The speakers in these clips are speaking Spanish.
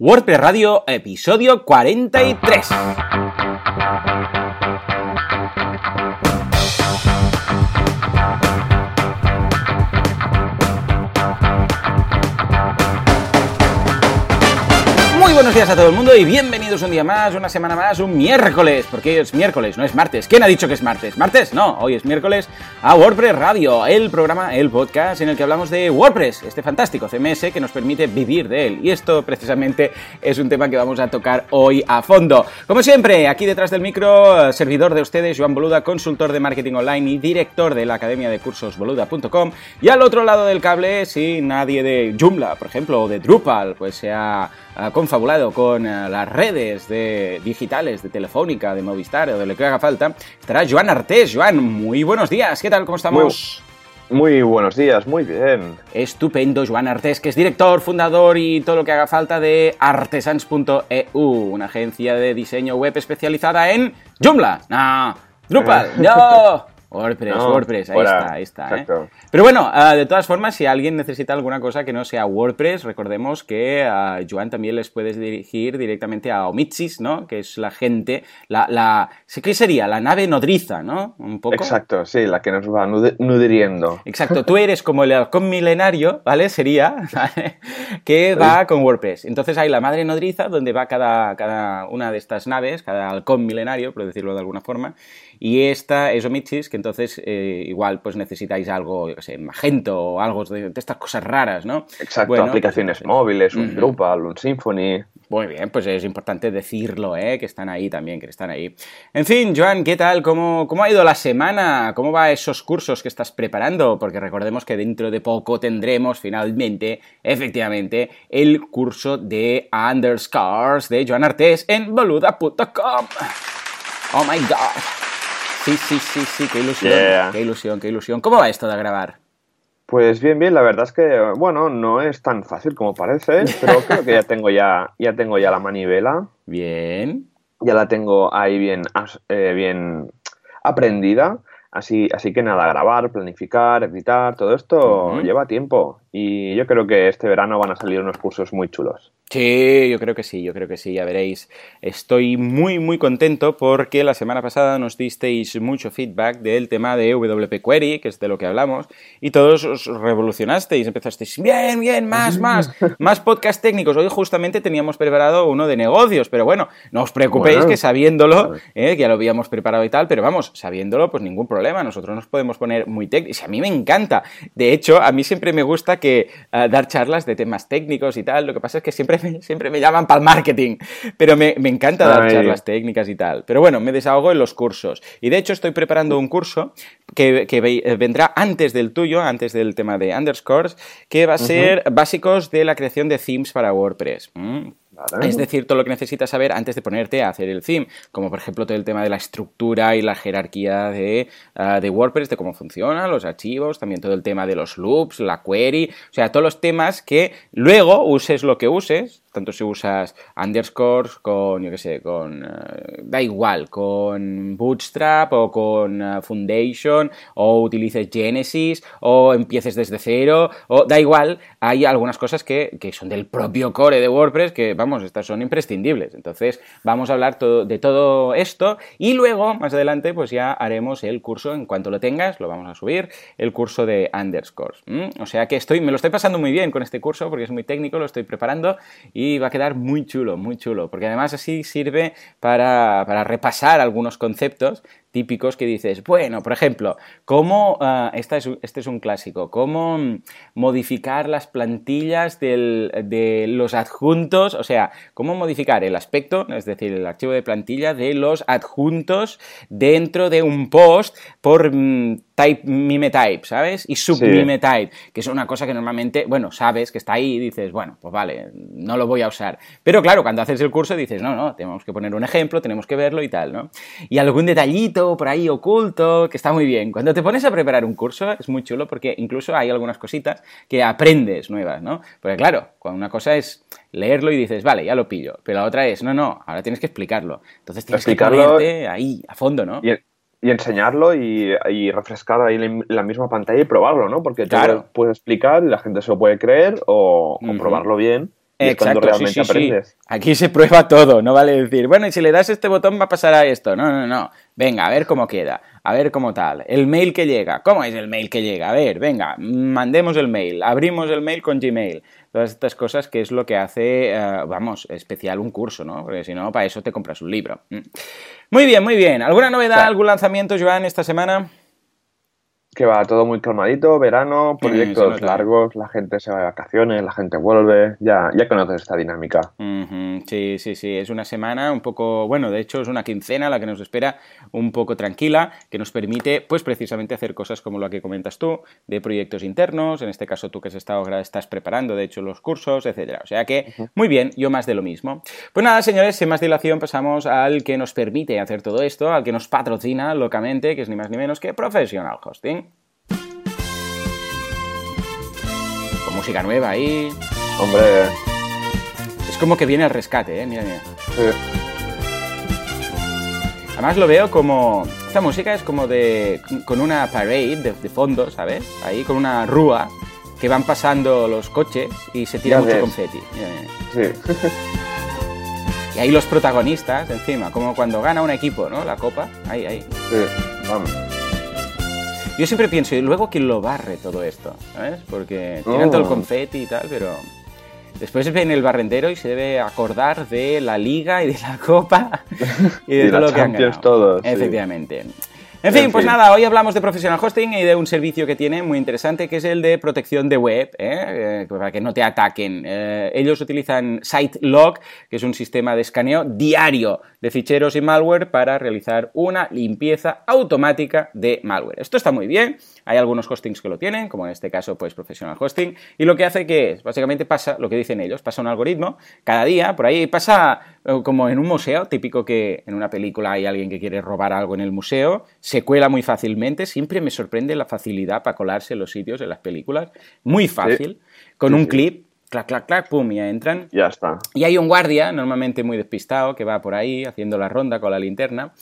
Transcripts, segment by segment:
WordPress Radio, episodio 43. Buenos días a todo el mundo y bienvenidos un día más, una semana más, un miércoles, porque hoy es miércoles, no es martes. ¿Quién ha dicho que es martes? ¿Martes? No, hoy es miércoles a WordPress Radio, el programa, el podcast en el que hablamos de WordPress, este fantástico CMS que nos permite vivir de él. Y esto precisamente es un tema que vamos a tocar hoy a fondo. Como siempre, aquí detrás del micro, servidor de ustedes, Joan Boluda, consultor de marketing online y director de la academia de cursos boluda.com. Y al otro lado del cable, si nadie de Joomla, por ejemplo, o de Drupal, pues se ha confabulado con eh, las redes de, digitales de Telefónica, de Movistar o de lo que haga falta, estará Joan Artés. Joan, muy buenos días, ¿qué tal? ¿Cómo estamos? Muy, muy buenos días, muy bien. Estupendo, Joan Artés, que es director, fundador y todo lo que haga falta de artesans.eu, una agencia de diseño web especializada en Joomla. No, Drupal, no. WordPress, No, WordPress, ahí está, ahí está. ¿eh? Pero bueno, ah, de todas formas, si alguien necesita alguna cosa que no sea WordPress, recordemos que a Joan también les puedes dirigir directamente a Omitsis, ¿no? Que es la gente, la, la, ¿qué sería? La nave nodriza, ¿no? Un poco. Exacto, sí, la que nos va nud- nutriendo. Exacto, tú eres como el halcón milenario, ¿vale? Sería, ¿vale? que va con WordPress. Entonces hay la madre nodriza donde va cada, cada una de estas naves, cada halcón milenario, por decirlo de alguna forma, y esta es Omitsis, que entonces eh, igual pues necesitáis algo, qué sé, Magento o algo de, de estas cosas raras, ¿no? Exacto, Bueno, aplicaciones pues, móviles, un Ujú. Drupal, un Symfony. Muy bien, pues es importante decirlo, ¿eh? que están ahí también, que están ahí. En fin, Joan, ¿qué tal? ¿Cómo, ¿Cómo ha ido la semana? ¿Cómo va esos cursos que estás preparando? Porque recordemos que dentro de poco tendremos finalmente, efectivamente, el curso de Underscores de Joan Artés en boluda.com. Oh my god. Sí, sí, sí, sí, qué ilusión, Yeah. qué ilusión, qué ilusión. ¿Cómo va esto de grabar? Pues bien, bien, la verdad es que, bueno, no es tan fácil como parece, pero creo que ya tengo ya, ya tengo ya la manivela, Bien. ya la tengo ahí bien, eh, bien aprendida. Así, así que nada, grabar, planificar, editar, todo esto lleva tiempo. Y yo creo que este verano van a salir unos cursos muy chulos. Sí, yo creo que sí, yo creo que sí, ya veréis. Estoy muy, muy contento porque la semana pasada nos disteis mucho feedback del tema de WP Query, que es de lo que hablamos, y todos os revolucionasteis, empezasteis, bien, bien, más, más, más podcast técnicos. Hoy justamente teníamos preparado uno de negocios, pero bueno, no os preocupéis Bueno, que sabiéndolo, eh, que ya lo habíamos preparado y tal, pero vamos, sabiéndolo, pues ningún problema, nosotros nos podemos poner muy técnicos. A mí me encanta. De hecho, a mí siempre me gusta que ah, dar charlas de temas técnicos y tal. Lo que pasa es que siempre me, siempre me llaman para el marketing, pero me, me encanta dar charlas técnicas y tal. Pero bueno, me desahogo en los cursos. Y de hecho estoy preparando un curso que, que ve- eh, vendrá antes del tuyo, antes del tema de underscores, que va a ser básicos de la creación de themes para WordPress. ¿Mm? Es decir, todo lo que necesitas saber antes de ponerte a hacer el theme, como por ejemplo todo el tema de la estructura y la jerarquía de, ah, de WordPress, de cómo funcionan los archivos, también todo el tema de los loops, la query, o sea, todos los temas que luego uses lo que uses, tanto si usas underscores con, yo qué sé, con, eh, da igual, con Bootstrap o con eh, Foundation, o utilices Genesis, o empieces desde cero, o da igual, hay algunas cosas que, que son del propio core de WordPress que, vamos, estas son imprescindibles. Entonces, vamos a hablar de todo esto y luego, más adelante, pues ya haremos el curso, en cuanto lo tengas, lo vamos a subir, el curso de underscores. O sea que estoy, me lo estoy pasando muy bien con este curso porque es muy técnico, lo estoy preparando y va a quedar muy chulo, muy chulo, porque además así sirve para, para repasar algunos conceptos típicos que dices, bueno, por ejemplo, cómo, ah, esta es, este es un clásico, cómo modificar las plantillas del- de los adjuntos, o sea, cómo modificar el aspecto, es decir, el archivo de plantilla de los adjuntos dentro de un post por mm, type mime type, ¿sabes? Y submime type, que es una cosa que normalmente, bueno, sabes que está ahí y dices, bueno, pues vale, no lo voy a usar. Pero claro, cuando haces el curso dices, no, no, tenemos que poner un ejemplo, tenemos que verlo y tal, ¿no? Y algún detallito por ahí oculto, que está muy bien. Cuando te pones a preparar un curso es muy chulo porque incluso hay algunas cositas que aprendes nuevas, ¿no? Porque claro, cuando una cosa es leerlo y dices, vale, ya lo pillo, pero la otra es, no, no, ahora tienes que explicarlo. Entonces tienes Explicarlo que ponerte ahí, a fondo, ¿no? Y, y enseñarlo y, y refrescar ahí la misma pantalla y probarlo, ¿no? Porque tú Claro. lo puedes explicar y la gente se lo puede creer o, o Ujú. probarlo bien Y Exacto, sí, realmente sí, sí. aprendes. Aquí se prueba todo, no vale decir, bueno, y si le das este botón va a pasar a esto. No, no, no. Venga, a ver cómo queda, a ver cómo tal. El mail que llega, ¿cómo es el mail que llega? A ver, venga, mandemos el mail, abrimos el mail con Gmail. Todas estas cosas que es lo que hace, eh, vamos, especial un curso, ¿no? Porque si no, para eso te compras un libro. Mm. Muy bien, muy bien. ¿Alguna novedad, algún lanzamiento, Joan, esta semana? Que va todo muy calmadito, verano, se proyectos largos, la gente se va de vacaciones, la gente vuelve, ya, ya conoces esta dinámica. Sí, sí, sí, es una semana un poco, bueno, de hecho es una quincena la que nos espera un poco tranquila, que nos permite, pues precisamente hacer cosas como la que comentas tú, de proyectos internos, en este caso tú que has estado, estás preparando, de hecho, los cursos, etcétera. O sea que, muy bien, yo más de lo mismo. Pues nada, señores, sin más dilación pasamos al que nos permite hacer todo esto, al que nos patrocina locamente, que es ni más ni menos que Professional Hosting. Música nueva ahí. Hombre, Es como que viene al rescate, ¿eh? Mira, mira. Además lo veo como... Esta música es como de... con una parade de, de fondo, ¿sabes? Ahí con una rúa que van pasando los coches y se tira Ya mucho ves. confeti. Mira, mira. sí. Y ahí los protagonistas encima, como cuando gana un equipo, ¿no? La copa. Ahí, ahí. sí, vamos. Yo siempre pienso, ¿y luego quién lo barre todo esto? ¿Sabes? Porque tiran Oh. todo el confeti y tal, pero... Después viene el barrendero y se debe acordar de la liga y de la copa y de Y todo lo que han ganado. todo, sí. En fin, pues nada, hoy hablamos de Professional Hosting y de un servicio que tiene muy interesante, que es el de protección de web, ¿eh? Eh, para que no te ataquen. Eh, ellos utilizan SiteLog, que es un sistema de escaneo diario de ficheros y malware para realizar una limpieza automática de malware. Esto está muy bien, hay algunos hostings que lo tienen, como en este caso, pues Professional Hosting, y lo que hace que es, básicamente pasa lo que dicen ellos, pasa un algoritmo cada día, por ahí pasa eh, como en un museo, típico que en una película hay alguien que quiere robar algo en el museo, se cuela muy fácilmente, siempre me sorprende la facilidad para colarse en los sitios, en las películas, muy fácil, con Sí, un sí. clip, clac, clac, clac, pum, ya entran. Ya está. Y hay un guardia, normalmente muy despistado, que va por ahí haciendo la ronda con la linterna.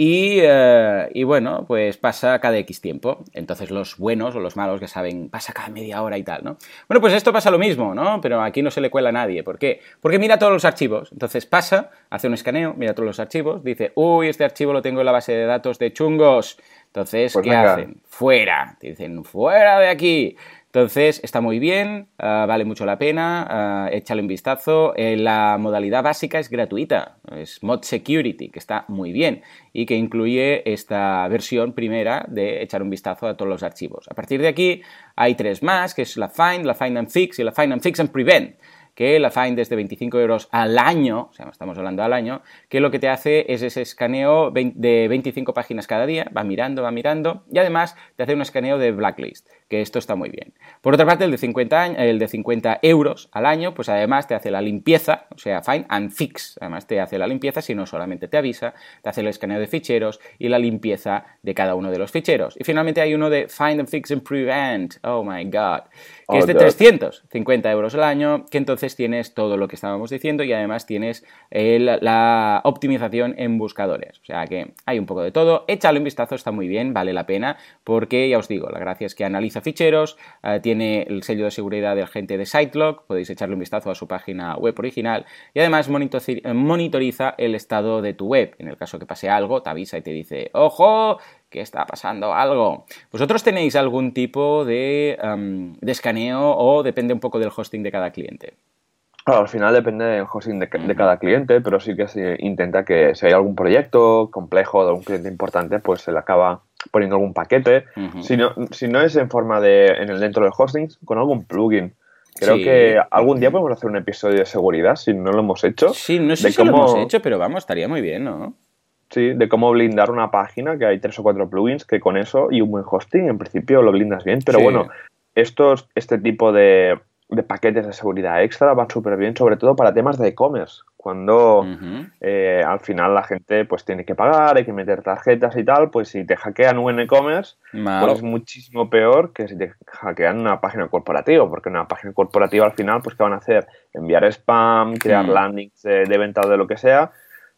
Y, eh, y bueno, pues pasa cada X tiempo. Entonces los buenos o los malos que saben, pasa cada media hora y tal, ¿no? Bueno, pues esto pasa lo mismo, ¿no? Pero aquí no se le cuela a nadie. ¿Por qué? Porque mira todos los archivos. Entonces pasa, hace un escaneo, mira todos los archivos, dice, uy, este archivo lo tengo en la base de datos de chungos. Entonces, Pues ¿qué venga. hacen? Fuera. Te dicen, fuera de aquí. Entonces, está muy bien, ah, vale mucho la pena, ah, échale un vistazo. Eh, la modalidad básica es gratuita, es Mod Security, que está muy bien y que incluye esta versión primera de echar un vistazo a todos los archivos. A partir de aquí hay tres más, que es la Find, la Find and Fix y la Find and Fix and Prevent que la Find es de 25 euros al año, o sea, estamos hablando al año, que lo que te hace es ese escaneo de 25 páginas cada día, va mirando, va mirando, y además te hace un escaneo de blacklist, que esto está muy bien. Por otra parte, el de 50, año- el de 50 euros al año, pues además te hace la limpieza, o sea, Find and Fix, además te hace la limpieza, si no solamente te avisa, te hace el escaneo de ficheros y la limpieza de cada uno de los ficheros. Y finalmente hay uno de Find and Fix and Prevent, oh my god, que Oh, es de God. 350 euros al año, que entonces tienes todo lo que estábamos diciendo y además tienes el- la optimización en buscadores. O sea que hay un poco de todo. Échale un vistazo, está muy bien, vale la pena, porque ya os digo, la gracia es que analiza ficheros, eh, tiene el sello de seguridad del gente de SiteLog, podéis echarle un vistazo a su página web original y además monitoriza, monitoriza el estado de tu web. En el caso que pase algo, te avisa y te dice, ¡ojo! que está pasando algo. ¿Vosotros tenéis algún tipo de, em, de escaneo o depende un poco del hosting de cada cliente? Claro, al final depende del hosting de, de cada cliente, pero sí que se intenta que si hay algún proyecto complejo de algún cliente importante, pues se le acaba poniendo algún paquete. Ujú. si, no, si no es en forma de, en el dentro del hosting, con algún plugin. Creo Sí. que algún día podemos hacer un episodio de seguridad, si no lo hemos hecho. Sí, no sé de si lo cómo- hemos hecho, pero vamos, estaría muy bien, ¿no? Sí, de cómo blindar una página, que hay tres o cuatro plugins que con eso y un buen hosting, en principio lo blindas bien. Pero Sí. bueno, estos, este tipo de, de paquetes de seguridad extra van súper bien, sobre todo para temas de e-commerce. Cuando eh, al final la gente pues tiene que pagar, hay que meter tarjetas y tal, pues si te hackean un e-commerce, pues es muchísimo peor que si te hackean una página corporativa, porque una página corporativa al final, pues ¿qué van a hacer? Enviar spam, crear Mm. landings de, de venta o de lo que sea,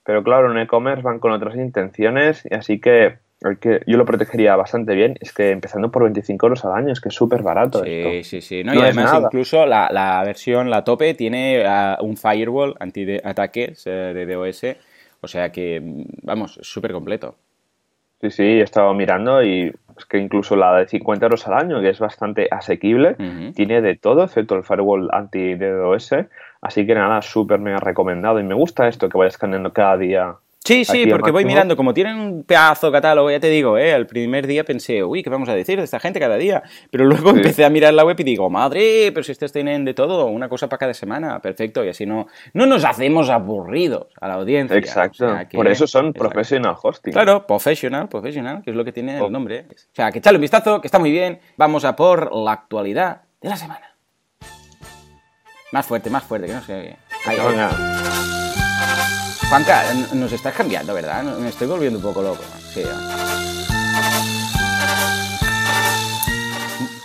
pero claro, en e-commerce van con otras intenciones y así que que yo lo protegería bastante bien, es que empezando por 25 euros al año, es que es súper barato. Sí, esto. sí, sí. No, y además, incluso la, la, versión, la tope, tiene uh, un firewall anti-ataques uh, de DOS. O sea que, vamos, es súper completo. Sí, sí, he estado mirando y es que incluso la de 50 euros al año, que es bastante asequible, uh -huh. tiene de todo, excepto el firewall anti-DDoS. Así que nada, súper mega recomendado. Y me gusta esto que vayas escaneando cada día Sí, sí, porque voy mirando, como tienen un pedazo catálogo, ya te digo, ¿eh? el primer día pensé, uy, ¿qué vamos a decir de esta gente cada día? Pero luego sí. empecé a mirar la web y digo, madre, pero si estos tienen de todo, una cosa para cada semana, perfecto, y así no, no nos hacemos aburridos a la audiencia. Exacto, o sea, que, por eso son exacto. professional hosting. Claro, professional, professional, que es lo que tiene oh. el nombre. O sea, que echale un vistazo, que está muy bien, vamos a por la actualidad de la semana. Más fuerte, más fuerte, que no sé. Ahí, ahí. Juanca, nos estás cambiando, ¿verdad? Me estoy volviendo un poco loco. Sí.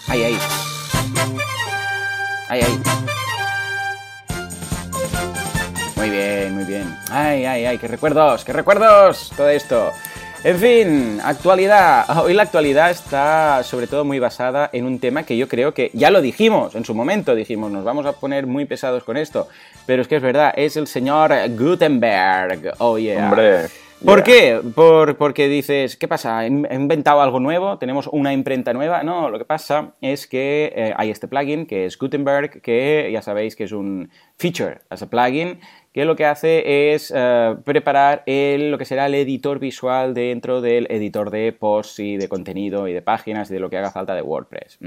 Ahí, ahí. Ahí, ahí. Muy bien, muy bien. Ay, ay, ay, qué recuerdos, qué recuerdos todo esto. En fin, actualidad. Hoy la actualidad está sobre todo muy basada en un tema que yo creo que ya lo dijimos en su momento, dijimos, nos vamos a poner muy pesados con esto, pero es que es verdad, es el señor Gutenberg. Oh, yeah. Hombre. ¿Por qué? Por, porque dices, ¿qué pasa? ¿He inventado algo nuevo? ¿Tenemos una imprenta nueva? No, lo que pasa es que eh, hay este plugin que es Gutenberg, que ya sabéis que es un feature as a plugin, que lo que hace es uh, preparar el, lo que será el editor visual dentro del editor de posts y de contenido y de páginas y de lo que haga falta de WordPress.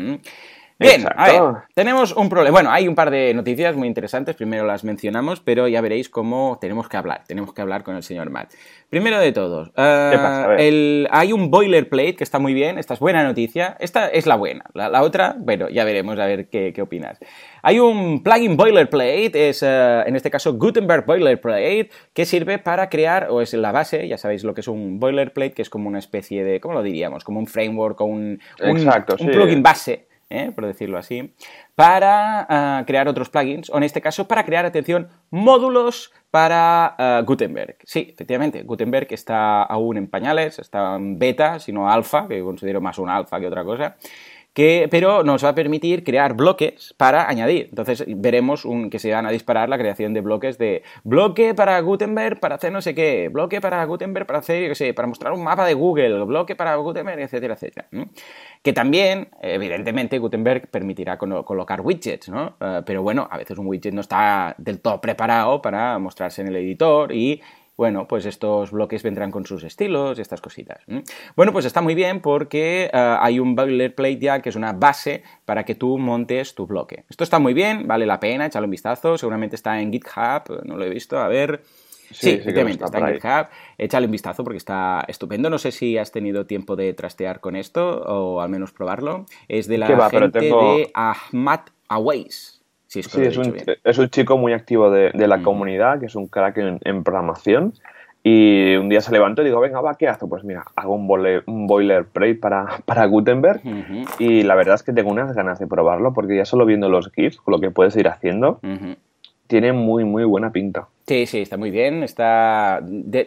Bien, Exacto. a ver, tenemos un problema. Bueno, hay un par de noticias muy interesantes, primero las mencionamos, pero ya veréis cómo tenemos que hablar, tenemos que hablar con el señor Matt. Primero de todos, uh, pasa? el, hay un boilerplate que está muy bien, esta es buena noticia, esta es la buena, la, la otra, bueno, ya veremos a ver qué, qué opinas. Hay un plugin boilerplate, es uh, en este caso Gutenberg Boilerplate, que sirve para crear, o es la base, ya sabéis lo que es un boilerplate, que es como una especie de, ¿cómo lo diríamos? Como un framework o un, un, Exacto, un sí. plugin base ¿eh? por decirlo así, para uh, crear otros plugins, o en este caso para crear, atención, módulos para uh, Gutenberg. Sí, efectivamente, Gutenberg está aún en pañales, está en beta, sino alfa, que considero más un alfa que otra cosa. Pero nos va a permitir crear bloques para añadir. Entonces veremos un, que se van a disparar la creación de bloques de bloque para Gutenberg para hacer no sé qué, bloque para Gutenberg para hacer, yo qué sé, para mostrar un mapa de Google, bloque para Gutenberg, etcétera, etcétera. Que también, evidentemente, Gutenberg permitirá colocar widgets, ¿no? Uh, pero bueno, a veces un widget no está del todo preparado para mostrarse en el editor y bueno, pues estos bloques vendrán con sus estilos y estas cositas. Bueno, pues está muy bien porque uh, hay un boilerplate ya que es una base para que tú montes tu bloque. Esto está muy bien, vale la pena, echarle un vistazo, seguramente está en GitHub, no lo he visto, a ver... Sí, sí efectivamente, está, está en GitHub. Échale un vistazo porque está estupendo. No sé si has tenido tiempo de trastear con esto o al menos probarlo. Es de la va, gente tengo... de Ahmad Awais. Sí, es, sí, es, un, es, un, chico muy activo de, de la mm. comunidad, que es un crack en, en, programación. Y un día se levantó y digo, venga, va, ¿qué hago? Pues mira, hago un, boiler, un boilerplate para, para Gutenberg. Y la verdad es que tengo unas ganas de probarlo, porque ya solo viendo los GIFs, lo que puedes ir haciendo, tiene muy, muy buena pinta. Sí, sí, está muy bien. Está,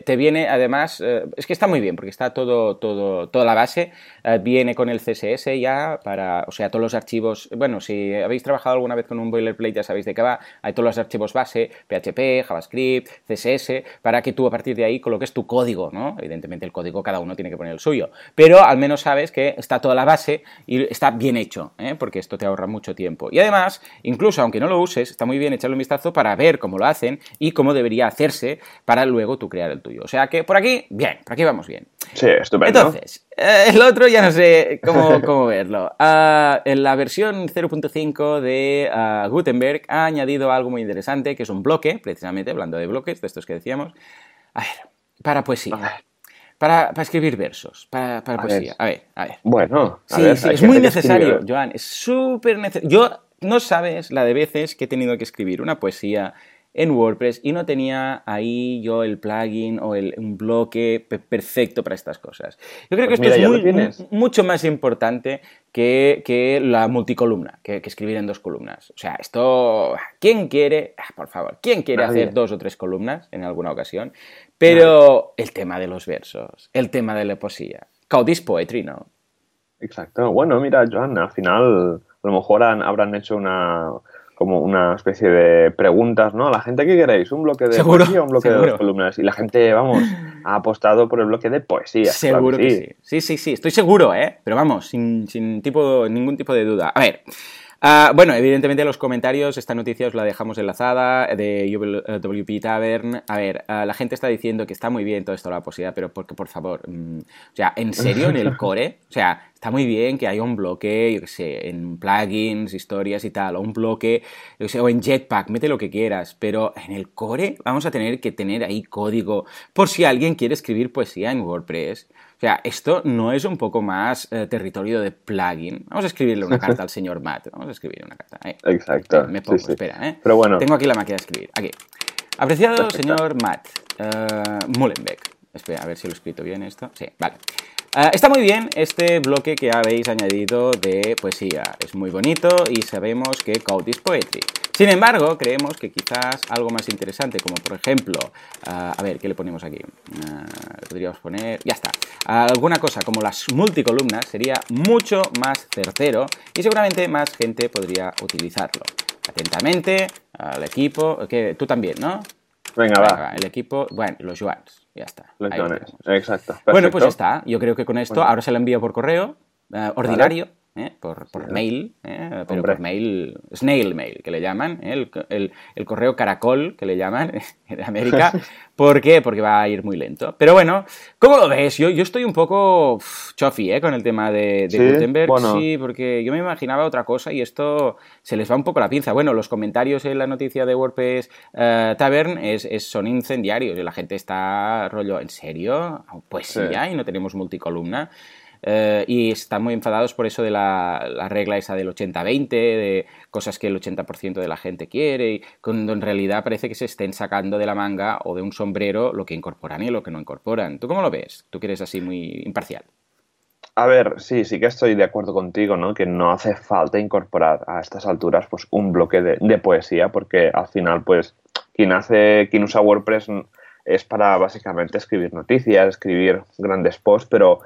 te viene, además, eh, es que está muy bien porque está todo, todo, toda la base eh, viene con el CSS ya para, o sea, todos los archivos. Bueno, si habéis trabajado alguna vez con un boilerplate ya sabéis de qué va. Hay todos los archivos base, PHP, JavaScript, CSS, para que tú a partir de ahí coloques tu código, ¿no? Evidentemente el código cada uno tiene que poner el suyo, pero al menos sabes que está toda la base y está bien hecho, ¿eh? porque esto te ahorra mucho tiempo. Y además, incluso aunque no lo uses, está muy bien echarle un vistazo para ver cómo lo hacen y cómo debería hacerse para luego tú crear el tuyo. O sea que por aquí, bien, por aquí vamos bien. Sí, estupendo. Entonces, eh, el otro ya no sé cómo, cómo verlo. Uh, en la versión 0.5 de uh, Gutenberg ha añadido algo muy interesante, que es un bloque, precisamente, hablando de bloques, de estos que decíamos. A ver, para poesía. Para, para, escribir versos, para, para a poesía. Ver. A ver, a ver. Bueno, a sí, ver, sí, es muy necesario, Joan, es súper necesario. Yo no sabes la de veces que he tenido que escribir una poesía en WordPress y no tenía ahí yo el plugin o el, un bloque perfecto para estas cosas. Yo creo pues que mira, esto es muy, mucho más importante que, que la multicolumna, que, que, escribir en dos columnas. O sea, esto, ¿quién quiere, ah, por favor, quién quiere Nadie. hacer dos o tres columnas en alguna ocasión? Pero Nadie. el tema de los versos, el tema de la poesía, Codis Poetry, ¿no? Exacto. Bueno, mira, Joan, al final a lo mejor habrán hecho una como una especie de preguntas, ¿no? A la gente, ¿qué queréis? ¿Un bloque de poesía o un bloque de dos columnas? Y la gente, vamos, ha apostado por el bloque de poesía. Seguro que, sí. sí. Sí, sí, estoy seguro, ¿eh? Pero vamos, sin, sin tipo, ningún tipo de duda. A ver, Ah, bueno, evidentemente los comentarios, esta noticia os la dejamos enlazada de WP Tavern. A ver, ah, la gente está diciendo que está muy bien todo esto la posibilidad, pero porque, por favor, mm, o sea, ¿en serio en el core? O sea, está muy bien que haya un bloque, yo qué sé, en plugins, historias y tal, o un bloque, yo qué sé, o en Jetpack, mete lo que quieras, pero en el core vamos a tener que tener ahí código por si alguien quiere escribir poesía en WordPress. O sea, esto no es un poco más eh, territorio de plugin. Vamos a escribirle una carta al señor Matt. Vamos a escribirle una carta. ¿eh? Exacto. Me pongo, espera, ¿eh? Pero bueno. Tengo aquí la máquina de escribir. Aquí. Apreciado señor Matt uh, Mullenbeck. Espera, a ver si lo he escrito bien esto. Sí, vale. Ah, está muy bien este bloque que habéis añadido de poesía. Es muy bonito y sabemos que Code is Poetry. Sin embargo, creemos que quizás algo más interesante, como por ejemplo, ah, a ver, ¿qué le ponemos aquí? Ah, podríamos poner, ya está, alguna cosa como las multicolumnas sería mucho más certero y seguramente más gente podría utilizarlo. Atentamente, al equipo, que tú también, ¿no? Venga, va. El equipo, bueno, los Joans, ya está. Los exacto. Bueno, pues ya está. Yo creo que con esto, ahora se lo envío por correo, eh, ordinario. ¿Eh? por, mail, ¿eh? pero por mail, snail mail, que le llaman, ¿eh? el, el, correo caracol, que le llaman en América. ¿Por qué? Porque va a ir muy lento. Pero bueno, ¿cómo lo ves? Yo, yo estoy un poco chofi con el tema de, Gutenberg, sí, porque yo me imaginaba otra cosa y esto se les va un poco la pinza. Bueno, los comentarios en la noticia de WordPress Tavern es, son incendiarios y la gente está rollo, ¿en serio? Pues sí, ya, y no tenemos multicolumna. Eh, y están muy enfadados por eso de la, regla esa del 80-20, de cosas que el 80% de la gente quiere, y cuando en realidad parece que se estén sacando de la manga o de un sombrero lo que incorporan y lo que no incorporan. ¿Tú cómo lo ves? Tú que eres así muy imparcial. A ver, sí, sí que estoy de acuerdo contigo, ¿no? Que no hace falta incorporar a estas alturas pues un bloque de, de poesía, porque al final, pues, quien hace, quien usa WordPress es para básicamente escribir noticias, escribir grandes posts, pero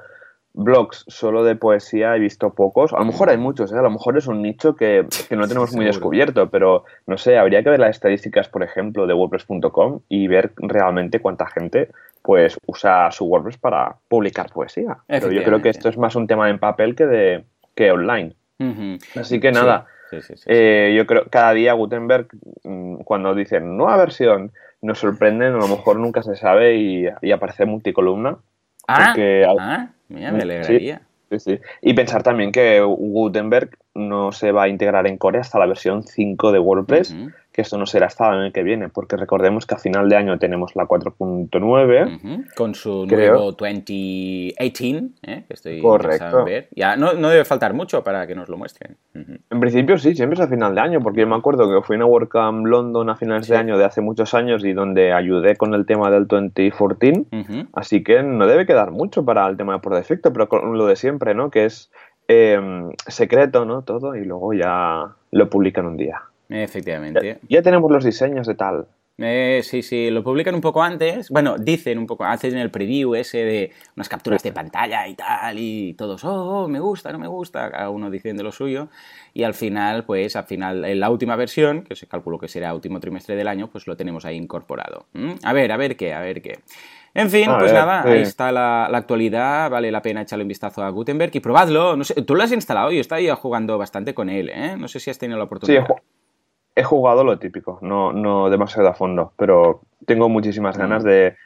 blogs solo de poesía he visto pocos. A lo mejor hay muchos, ¿eh? a lo mejor es un nicho que, no tenemos muy descubierto, pero no sé, habría que ver las estadísticas, por ejemplo, de WordPress.com y ver realmente cuánta gente pues usa su WordPress para publicar poesía. Pero yo creo que esto es más un tema en papel que de que online. Así que nada, eh, yo creo cada día Gutenberg mm, cuando dicen nueva versión nos sorprenden, a lo mejor nunca se sabe y, y aparece multicolumna. Ah, ah me alegraría. Sí, sí. Y pensar también que Gutenberg no se va a integrar en Core hasta la versión 5 de WordPress, que esto no será hasta el año que viene, porque recordemos que a final de año tenemos la 4.9. Con su nuevo 2018, ¿eh? que estoy Correcto. ver. Ya no, debe faltar mucho para que nos lo muestren. En principio sí, siempre es a final de año, porque yo me acuerdo que fui a una WordCamp London a finales de año de hace muchos años y donde ayudé con el tema del 2014, así que no debe quedar mucho para el tema de por defecto, pero con lo de siempre, ¿no? Que es Em, secreto, ¿no? Todo, y luego ya lo publican un día. Efectivamente. Ya, tenemos los diseños de tal. Eh, sí, sí, lo publican un poco antes. Bueno, dicen un poco, hacen el preview ese de unas capturas de pantalla y tal, y todos, oh, oh, me gusta, no me gusta, cada uno diciendo lo suyo. Y al final, pues, al final, en la última versión, que se calculó que será último trimestre del año, pues lo tenemos ahí incorporado. ¿Mm? A ver, a ver qué, a ver qué. En fin, pues nada, ahí está la, actualidad, vale la pena echarle un vistazo a Gutenberg y probadlo. No sé, tú lo has instalado, yo estaba jugando bastante con él, ¿eh? No sé si has tenido la oportunidad. Sí, he, jugado lo típico, no, no demasiado a fondo, pero tengo muchísimas ganas mm. de,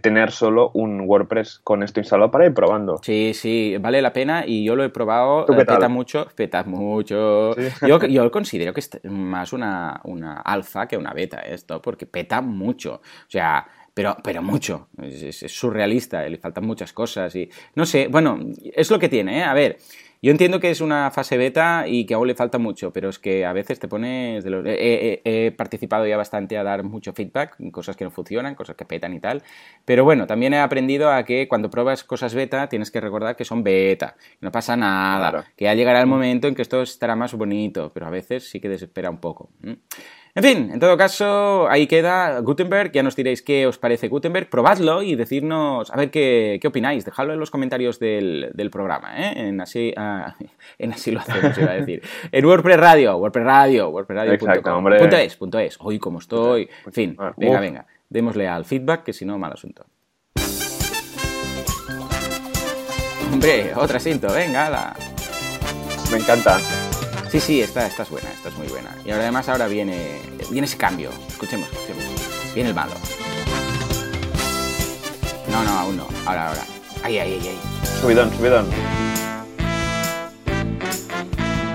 tener solo un WordPress con esto instalado para ir probando. Sí, sí, vale la pena y yo lo he probado, eh, peta mucho, peta mucho. Yo, yo, considero que es más una, una alfa que una beta esto, porque peta mucho. O sea, pero, pero mucho. Es, surrealista, le faltan muchas cosas y no sé, bueno, es lo que tiene, ¿eh? A ver, yo entiendo que es una fase beta y que aún le falta mucho, pero es que a veces te pones... De los... he, participado ya bastante a dar mucho feedback, cosas que no funcionan, cosas que petan y tal, pero bueno, también he aprendido a que cuando pruebas cosas beta tienes que recordar que son beta, no pasa nada, que ya llegará el momento en que esto estará más bonito, pero a veces sí que desespera un poco. En fin, en todo caso, ahí queda Gutenberg. Ya nos diréis qué os parece Gutenberg. Probadlo y decirnos, a ver qué, opináis. Dejadlo en los comentarios del, programa. ¿eh? En, así, ah, en así lo hacemos, iba a decir. En WordPress Radio, WordPress Radio, WordPress Radio. Punto es, punto es. Hoy, como estoy. En fin, ah, venga, venga. Démosle al feedback, que si no, mal asunto. Hombre, otra asiento, venga, la... Me encanta. Sí, sí, esta, esta es buena, esta es muy buena. Y ahora además ahora viene, viene ese cambio. Escuchemos, escuchemos. Viene el malo. No, no, aún no. Ahora, ahora. Ahí, ahí, ahí, ahí. Subidón, subidón.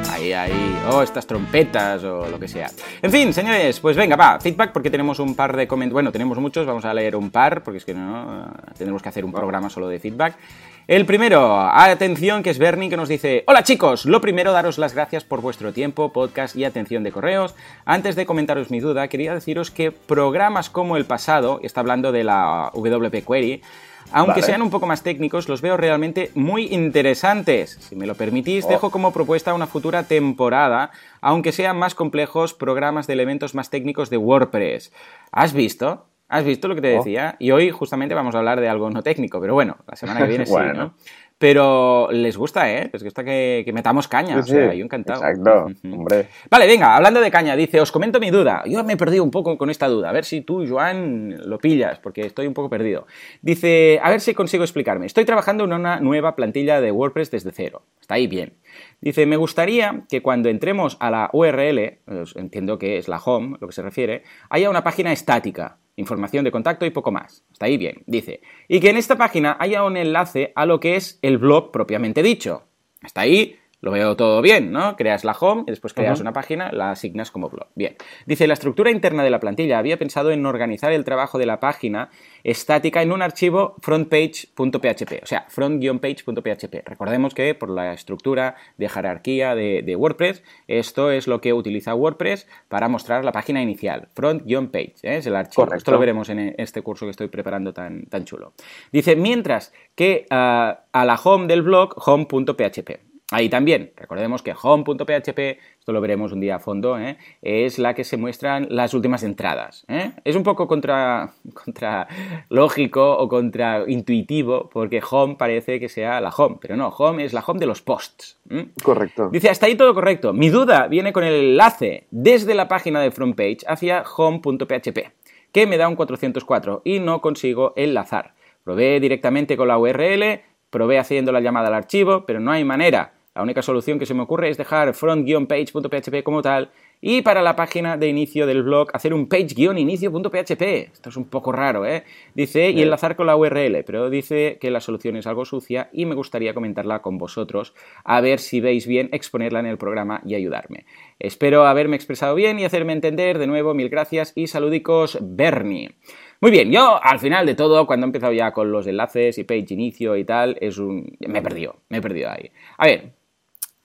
Ahí, ahí. Oh, estas trompetas o lo que sea. En fin, señores, pues venga, va. Feedback porque tenemos un par de comentarios. Bueno, tenemos muchos, vamos a leer un par porque es que no, tenemos que hacer un programa solo de feedback. El primero, atención, que es Bernie, que nos dice, hola chicos, lo primero daros las gracias por vuestro tiempo, podcast y atención de correos. Antes de comentaros mi duda, quería deciros que programas como el pasado, está hablando de la WP Query, aunque sean un poco más técnicos, los veo realmente muy interesantes. Si me lo permitís, dejo oh. como propuesta una futura temporada, aunque sean más complejos, programas de elementos más técnicos de WordPress. ¿Has visto? ¿Has visto lo que te oh. decía? Y hoy justamente vamos a hablar de algo no técnico, pero bueno, la semana que viene sí, ¿no? Pero les gusta, ¿eh? Les gusta que, metamos caña. o sea, yo encantado. Exacto, hombre. Vale, venga, hablando de caña, dice, os comento mi duda. Yo me he perdido un poco con esta duda. A ver si tú, Joan, lo pillas, porque estoy un poco perdido. Dice, a ver si consigo explicarme. Estoy trabajando en una nueva plantilla de WordPress desde cero. Está ahí bien. Dice, me gustaría que cuando entremos a la URL, entiendo que es la home, lo que se refiere, haya una página estática información de contacto y poco más. Está ahí bien. Dice, y que en esta página haya un enlace a lo que es el blog propiamente dicho. Hasta ahí lo veo todo bien, ¿no? Creas la home y después creas una página, la asignas como blog. Bien. Dice, la estructura interna de la plantilla había pensado en organizar el trabajo de la página estática en un archivo frontpage.php, o sea, front-page.php. Recordemos que por la estructura de jerarquía de, WordPress, esto es lo que utiliza WordPress para mostrar la página inicial, front-page, ¿eh? es el archivo. Esto lo veremos en este curso que estoy preparando tan, tan chulo. Dice, mientras que ah, a la home del blog, home.php. Ahí también, recordemos que home.php, esto lo veremos un día a fondo, ¿eh? es la que se muestran las últimas entradas. ¿eh? Es un poco contra, contra lógico o contra intuitivo, porque home parece que sea la home, pero no, home es la home de los posts. Correcto. Dice, hasta ahí todo correcto. Mi duda viene con el enlace desde la página de frontpage hacia home.php, que me da un 404 y no consigo enlazar. Probé directamente con la URL, probé haciendo la llamada al archivo, pero no hay manera. La única solución que se me ocurre es dejar front-page.php como tal y para la página de inicio del blog hacer un page-inicio.php. Esto es un poco raro, ¿eh? Dice, y enlazar con la URL, pero dice que la solución es algo sucia y me gustaría comentarla con vosotros, a ver si veis bien exponerla en el programa y ayudarme. Espero haberme expresado bien y hacerme entender. De nuevo, mil gracias y saludicos, Bernie. Muy bien, yo al final de todo, cuando he empezado ya con los enlaces y page inicio y tal, es un... me he perdido, me he perdido ahí. A ver,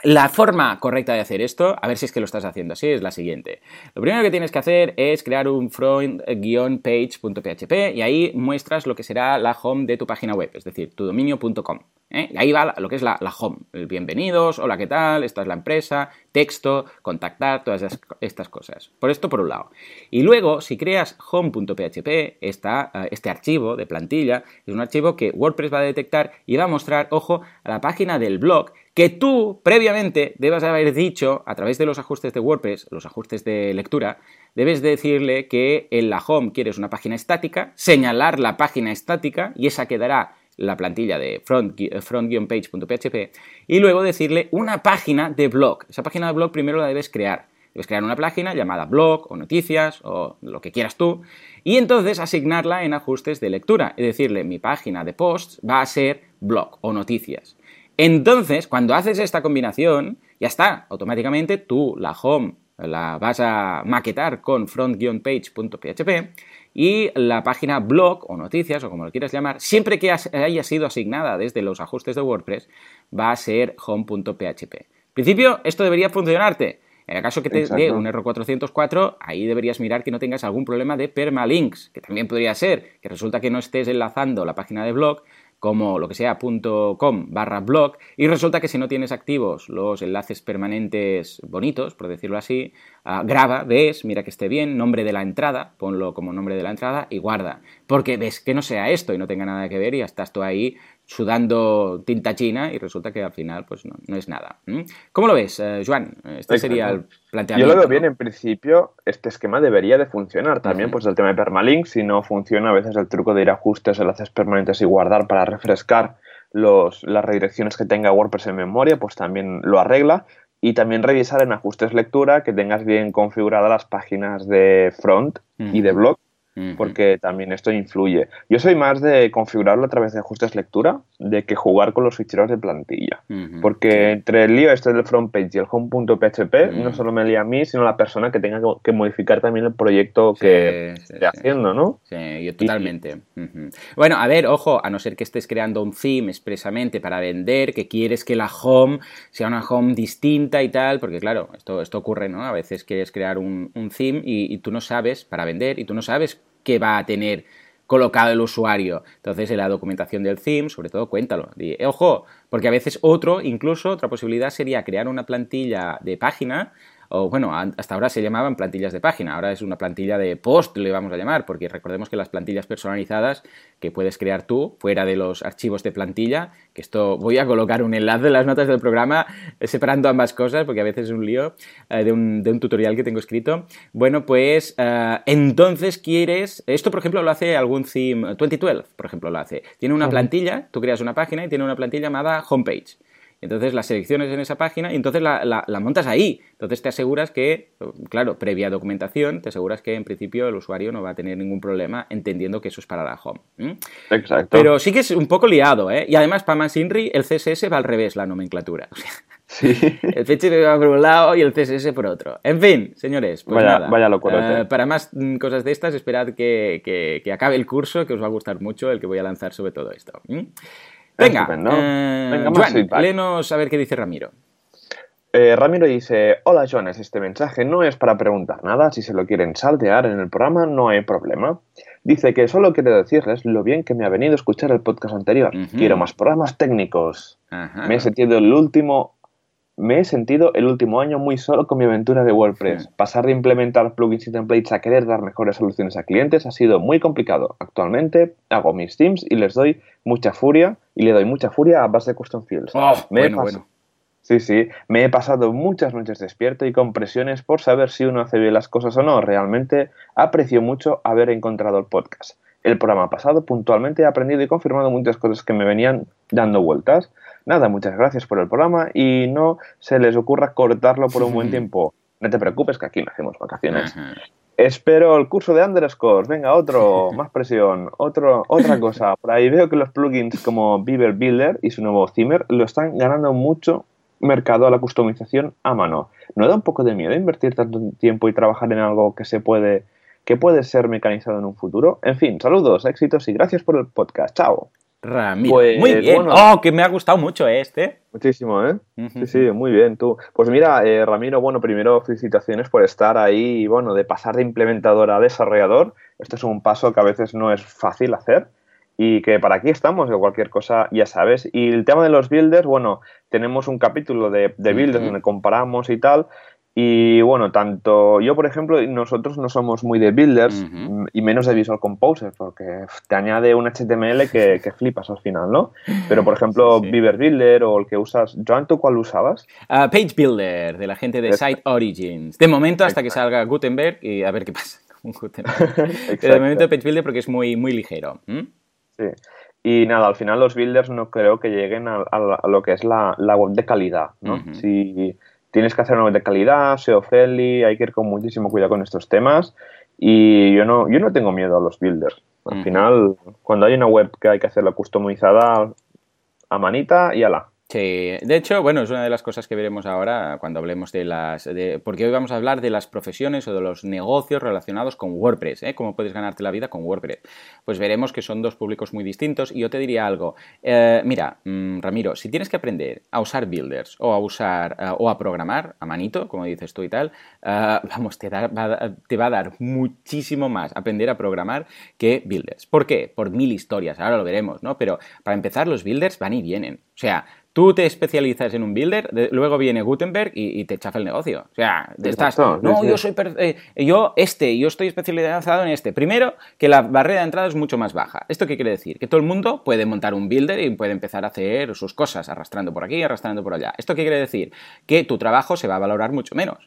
la forma correcta de hacer esto, a ver si es que lo estás haciendo así, es la siguiente. Lo primero que tienes que hacer es crear un front-page.php y ahí muestras lo que será la home de tu página web, es decir, tu dominio.com. ¿eh? Ahí va lo que es la, home, el bienvenidos, hola, ¿qué tal? Esta es la empresa, texto, contactar, todas estas cosas. Por esto por un lado. Y luego, si creas home.php, eh, este archivo de plantilla es un archivo que WordPress va a detectar y va a mostrar, ojo, a la página del blog que tú previamente debas haber dicho a través de los ajustes de WordPress, los ajustes de lectura, debes decirle que en la home quieres una página estática, señalar la página estática y esa quedará la plantilla de front-page.php y luego decirle una página de blog. Esa página de blog primero la debes crear. Debes crear una página llamada blog o noticias o lo que quieras tú y entonces asignarla en ajustes de lectura y decirle mi página de posts va a ser blog o noticias. Entonces, cuando haces esta combinación, ya está, automáticamente tú la home la vas a maquetar con front-page.php y la página blog o noticias o como lo quieras llamar, siempre que haya sido asignada desde los ajustes de WordPress, va a ser home.php. En principio, esto debería funcionarte. En el caso que te dé un error 404, ahí deberías mirar que no tengas algún problema de permalinks, que también podría ser, que resulta que no estés enlazando la página de blog, como lo que sea .com barra blog y resulta que si no tienes activos los enlaces permanentes bonitos, por decirlo así, uh, graba, ves, mira que esté bien, nombre de la entrada, ponlo como nombre de la entrada y guarda, porque ves que no sea esto y no tenga nada que ver y ya estás tú ahí sudando tinta china y resulta que al final pues no, no es nada. ¿Cómo lo ves, uh, Joan? Este sería el planteamiento. Yo lo veo bien, en principio este esquema debería de funcionar. También uh -huh. pues el tema de permalink, si no funciona a veces el truco de ir a ajustes, enlaces permanentes y guardar para refrescar los, las redirecciones que tenga WordPress en memoria, pues también lo arregla. Y también revisar en ajustes lectura que tengas bien configuradas las páginas de front uh -huh. y de blog porque también esto influye. Yo soy más de configurarlo a través de ajustes lectura, de que jugar con los ficheros de plantilla. Uh -huh. Porque entre el lío este del front page y el home.php, uh -huh. no solo me lía a mí, sino a la persona que tenga que modificar también el proyecto sí, que sí, esté haciendo, ¿no? Sí, yo totalmente. Y... Uh -huh. Bueno, a ver, ojo, a no ser que estés creando un theme expresamente para vender, que quieres que la home sea una home distinta y tal, porque claro, esto, esto ocurre, ¿no? A veces quieres crear un, un theme y, y tú no sabes para vender y tú no sabes que va a tener colocado el usuario. Entonces, en la documentación del theme, sobre todo, cuéntalo. Di, ojo, porque a veces otro, incluso, otra posibilidad sería crear una plantilla de página o bueno, hasta ahora se llamaban plantillas de página, ahora es una plantilla de post, le vamos a llamar, porque recordemos que las plantillas personalizadas que puedes crear tú, fuera de los archivos de plantilla, que esto voy a colocar un enlace en las notas del programa eh, separando ambas cosas, porque a veces es un lío eh, de, un, de, un, tutorial que tengo escrito. Bueno, pues uh, entonces quieres, esto por ejemplo lo hace algún theme, 2012 por ejemplo lo hace, tiene una plantilla, tú creas una página y tiene una plantilla llamada homepage. Entonces la selecciones en esa página y entonces la, la, la, montas ahí. Entonces te aseguras que, claro, previa documentación, te aseguras que en principio el usuario no va a tener ningún problema entendiendo que eso es para la home. ¿eh? Exacto. Pero sí que es un poco liado, ¿eh? Y además para más INRI el CSS va al revés, la nomenclatura. Sí. El PHP va por un lado y el CSS por otro. En fin, señores, pues vaya, nada. Vaya locura. Eh, para más cosas de estas, esperad que, que, que, acabe el curso, que os va a gustar mucho el que voy a lanzar sobre todo esto. Venga, eh, Venga léenos a ver qué dice Ramiro. Eh, Ramiro dice, hola Jones, este mensaje no es para preguntar nada, si se lo quieren saltear en el programa no hay problema. Dice que solo quiere decirles lo bien que me ha venido escuchar el podcast anterior. Uh -huh. Quiero más programas técnicos. Me he sentido el último me he sentido el último año muy solo con mi aventura de WordPress. Sí. Pasar de implementar plugins y templates a querer dar mejores soluciones a clientes ha sido muy complicado. Actualmente hago mis themes y les doy mucha furia y le doy mucha furia a base de custom fields. Oh, me bueno, bueno. Sí, sí. Me he pasado muchas noches despierto y con presiones por saber si uno hace bien las cosas o no. Realmente aprecio mucho haber encontrado el podcast. El programa pasado puntualmente he aprendido y confirmado muchas cosas que me venían dando vueltas. Nada, muchas gracias por el programa y no se les ocurra cortarlo por un buen tiempo. No te preocupes que aquí no hacemos vacaciones. Ajá. Espero el curso de underscores. Venga, otro, más presión. Otro, otra cosa. Por ahí veo que los plugins como Beaver Builder y su nuevo Zimmer lo están ganando mucho mercado a la customización a mano. ¿No da un poco de miedo invertir tanto tiempo y trabajar en algo que se puede que puede ser mecanizado en un futuro? En fin, saludos, éxitos y gracias por el podcast. Chao. Ramiro. Pues, muy bien. Bueno, oh, que me ha gustado mucho este. Muchísimo, ¿eh? Uh -huh. Sí, sí, muy bien, tú. Pues mira, eh, Ramiro, bueno, primero felicitaciones por estar ahí y, bueno, de pasar de implementador a desarrollador. Esto es un paso que a veces no es fácil hacer y que para aquí estamos, de cualquier cosa ya sabes. Y el tema de los builders, bueno, tenemos un capítulo de, de builders uh -huh. donde comparamos y tal. Y bueno, tanto yo, por ejemplo, nosotros no somos muy de builders uh -huh. y menos de Visual Composer, porque te añade un HTML que, que flipas al final, ¿no? Pero, por ejemplo, sí, sí. Beaver Builder o el que usas. Joan, ¿tú cuál usabas? Uh, Page Builder, de la gente de Site Origins. De momento, hasta que salga Gutenberg y a ver qué pasa con Gutenberg. de momento, Page Builder porque es muy, muy ligero. ¿Mm? Sí. Y nada, al final los builders no creo que lleguen a, a, a lo que es la, la, web de calidad, ¿no? Uh -huh. Si tienes que hacer una web de calidad, SEO friendly, hay que ir con muchísimo cuidado con estos temas. Y yo no, yo no tengo miedo a los builders. Al -huh. final, cuando hay una web que hay que hacerla customizada a manita y ala, Sí, de hecho, bueno, es una de las cosas que veremos ahora cuando hablemos de las... porque hoy vamos a hablar de las profesiones o de los negocios relacionados con WordPress, ¿eh? Cómo puedes ganarte la vida con WordPress. Pues veremos que son dos públicos muy distintos y yo te diría algo. Eh, mira, mm, Ramiro, si tienes que aprender a usar builders o a usar eh, o a programar a manito, como dices tú y tal, eh, vamos, te, va, te va a dar muchísimo más aprender a programar que builders. ¿Por qué? Por mil historias, ahora lo veremos, ¿no? Pero para empezar, los builders van y vienen. O sea, Tú te especializas en un builder, luego viene Gutenberg y, te chafa el negocio. O sea, estás, no, yo soy, eh, yo este, yo estoy especializado en este. Primero, que la barrera de entrada es mucho más baja. ¿Esto qué quiere decir? Que todo el mundo puede montar un builder y puede empezar a hacer sus cosas, arrastrando por aquí, arrastrando por allá. ¿Esto qué quiere decir? Que tu trabajo se va a valorar mucho menos.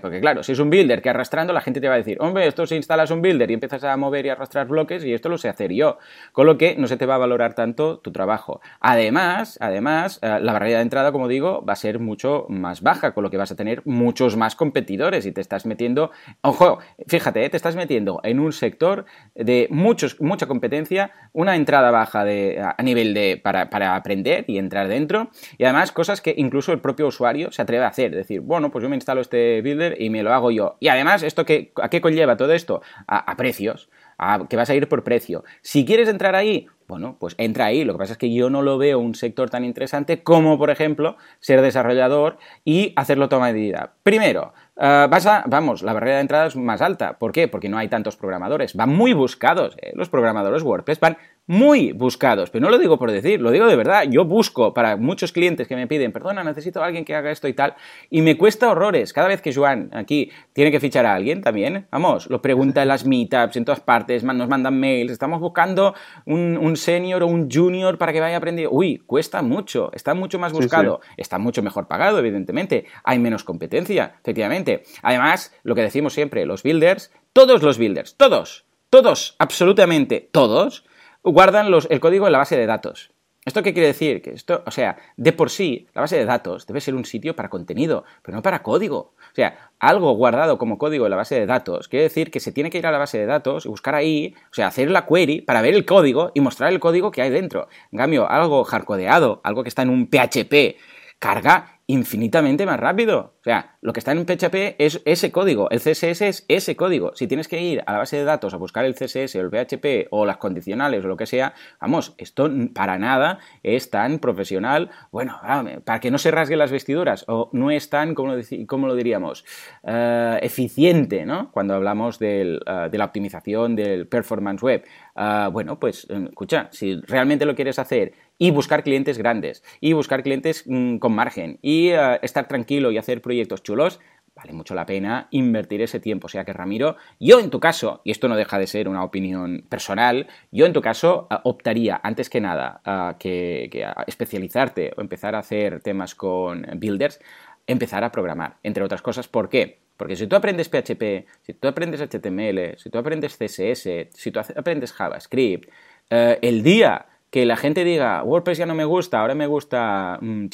Porque claro, si es un builder que arrastrando, la gente te va a decir, hombre, esto si instalas un builder y empiezas a mover y arrastrar bloques y esto lo sé hacer yo. Con lo que no se te va a valorar tanto tu trabajo. Además, además, eh, la barrera de entrada, como digo, va a ser mucho más baja, con lo que vas a tener muchos más competidores y te estás metiendo, ojo, fíjate, eh, te estás metiendo en un sector de muchos, mucha competencia, una entrada baja de, a nivel de, para, para aprender y entrar dentro, y además cosas que incluso el propio usuario se atreve a hacer, decir, bueno, pues yo me instalo este y me lo hago yo. Y además, ¿esto qué, ¿a qué conlleva todo esto? A, precios, a, que vas a ir por precio. Si quieres entrar ahí, bueno, pues entra ahí. Lo que pasa es que yo no lo veo un sector tan interesante como, por ejemplo, ser desarrollador y hacerlo toda medida. Primero, eh, vas a, vamos, la barrera de entrada es más alta. ¿Por qué? Porque no hay tantos programadores. Van muy buscados. ¿eh? Los programadores WordPress van muy buscados, pero no lo digo por decir, lo digo de verdad. Yo busco para muchos clientes que me piden, perdona, necesito a alguien que haga esto y tal, y me cuesta horrores. Cada vez que Joan aquí tiene que fichar a alguien también, vamos, lo pregunta en las meetups, en todas partes, nos mandan mails, estamos buscando un, senior o un junior para que vaya aprendiendo. Uy, cuesta mucho, está mucho más buscado, está mucho mejor pagado, evidentemente, hay menos competencia, efectivamente. Además, lo que decimos siempre, los builders, todos los builders, todos, todos, absolutamente todos, guardan el código en la base de datos. ¿Esto qué quiere decir? Que esto, o sea, de por sí, la base de datos debe ser un sitio para contenido, pero no para código. O sea, algo guardado como código en la base de datos quiere decir que se tiene que ir a la base de datos y buscar ahí, o sea, hacer la query para ver el código y mostrar el código que hay dentro. En cambio, algo hardcodeado, algo que está en un PHP, carga infinitamente más rápido. Sea, lo que está en PHP es ese código, el CSS es ese código. Si tienes que ir a la base de datos a buscar el CSS o el PHP o las condicionales o lo que sea, vamos, esto para nada es tan profesional, bueno, para que no se rasguen las vestiduras o no es tan, como lo, lo diríamos, eh, eficiente, ¿no? Cuando hablamos eh, de la optimización del performance web. Ah, bueno, pues escucha, si realmente lo quieres hacer y buscar clientes grandes y buscar clientes mm, con margen y eh, estar tranquilo y hacer proyectos chulos, vale mucho la pena invertir ese tiempo. O sea que Ramiro, yo en tu caso, y esto no deja de ser una opinión personal, yo en tu caso eh, optaría antes que nada a que, especializarte o empezar a hacer temas con builders, empezar a programar, entre otras cosas. ¿Por qué? Porque si tú aprendes PHP, si tú aprendes HTML, si tú aprendes CSS, si tú aprendes JavaScript, eh, el día que la gente diga WordPress ya no me gusta, ahora me gusta um,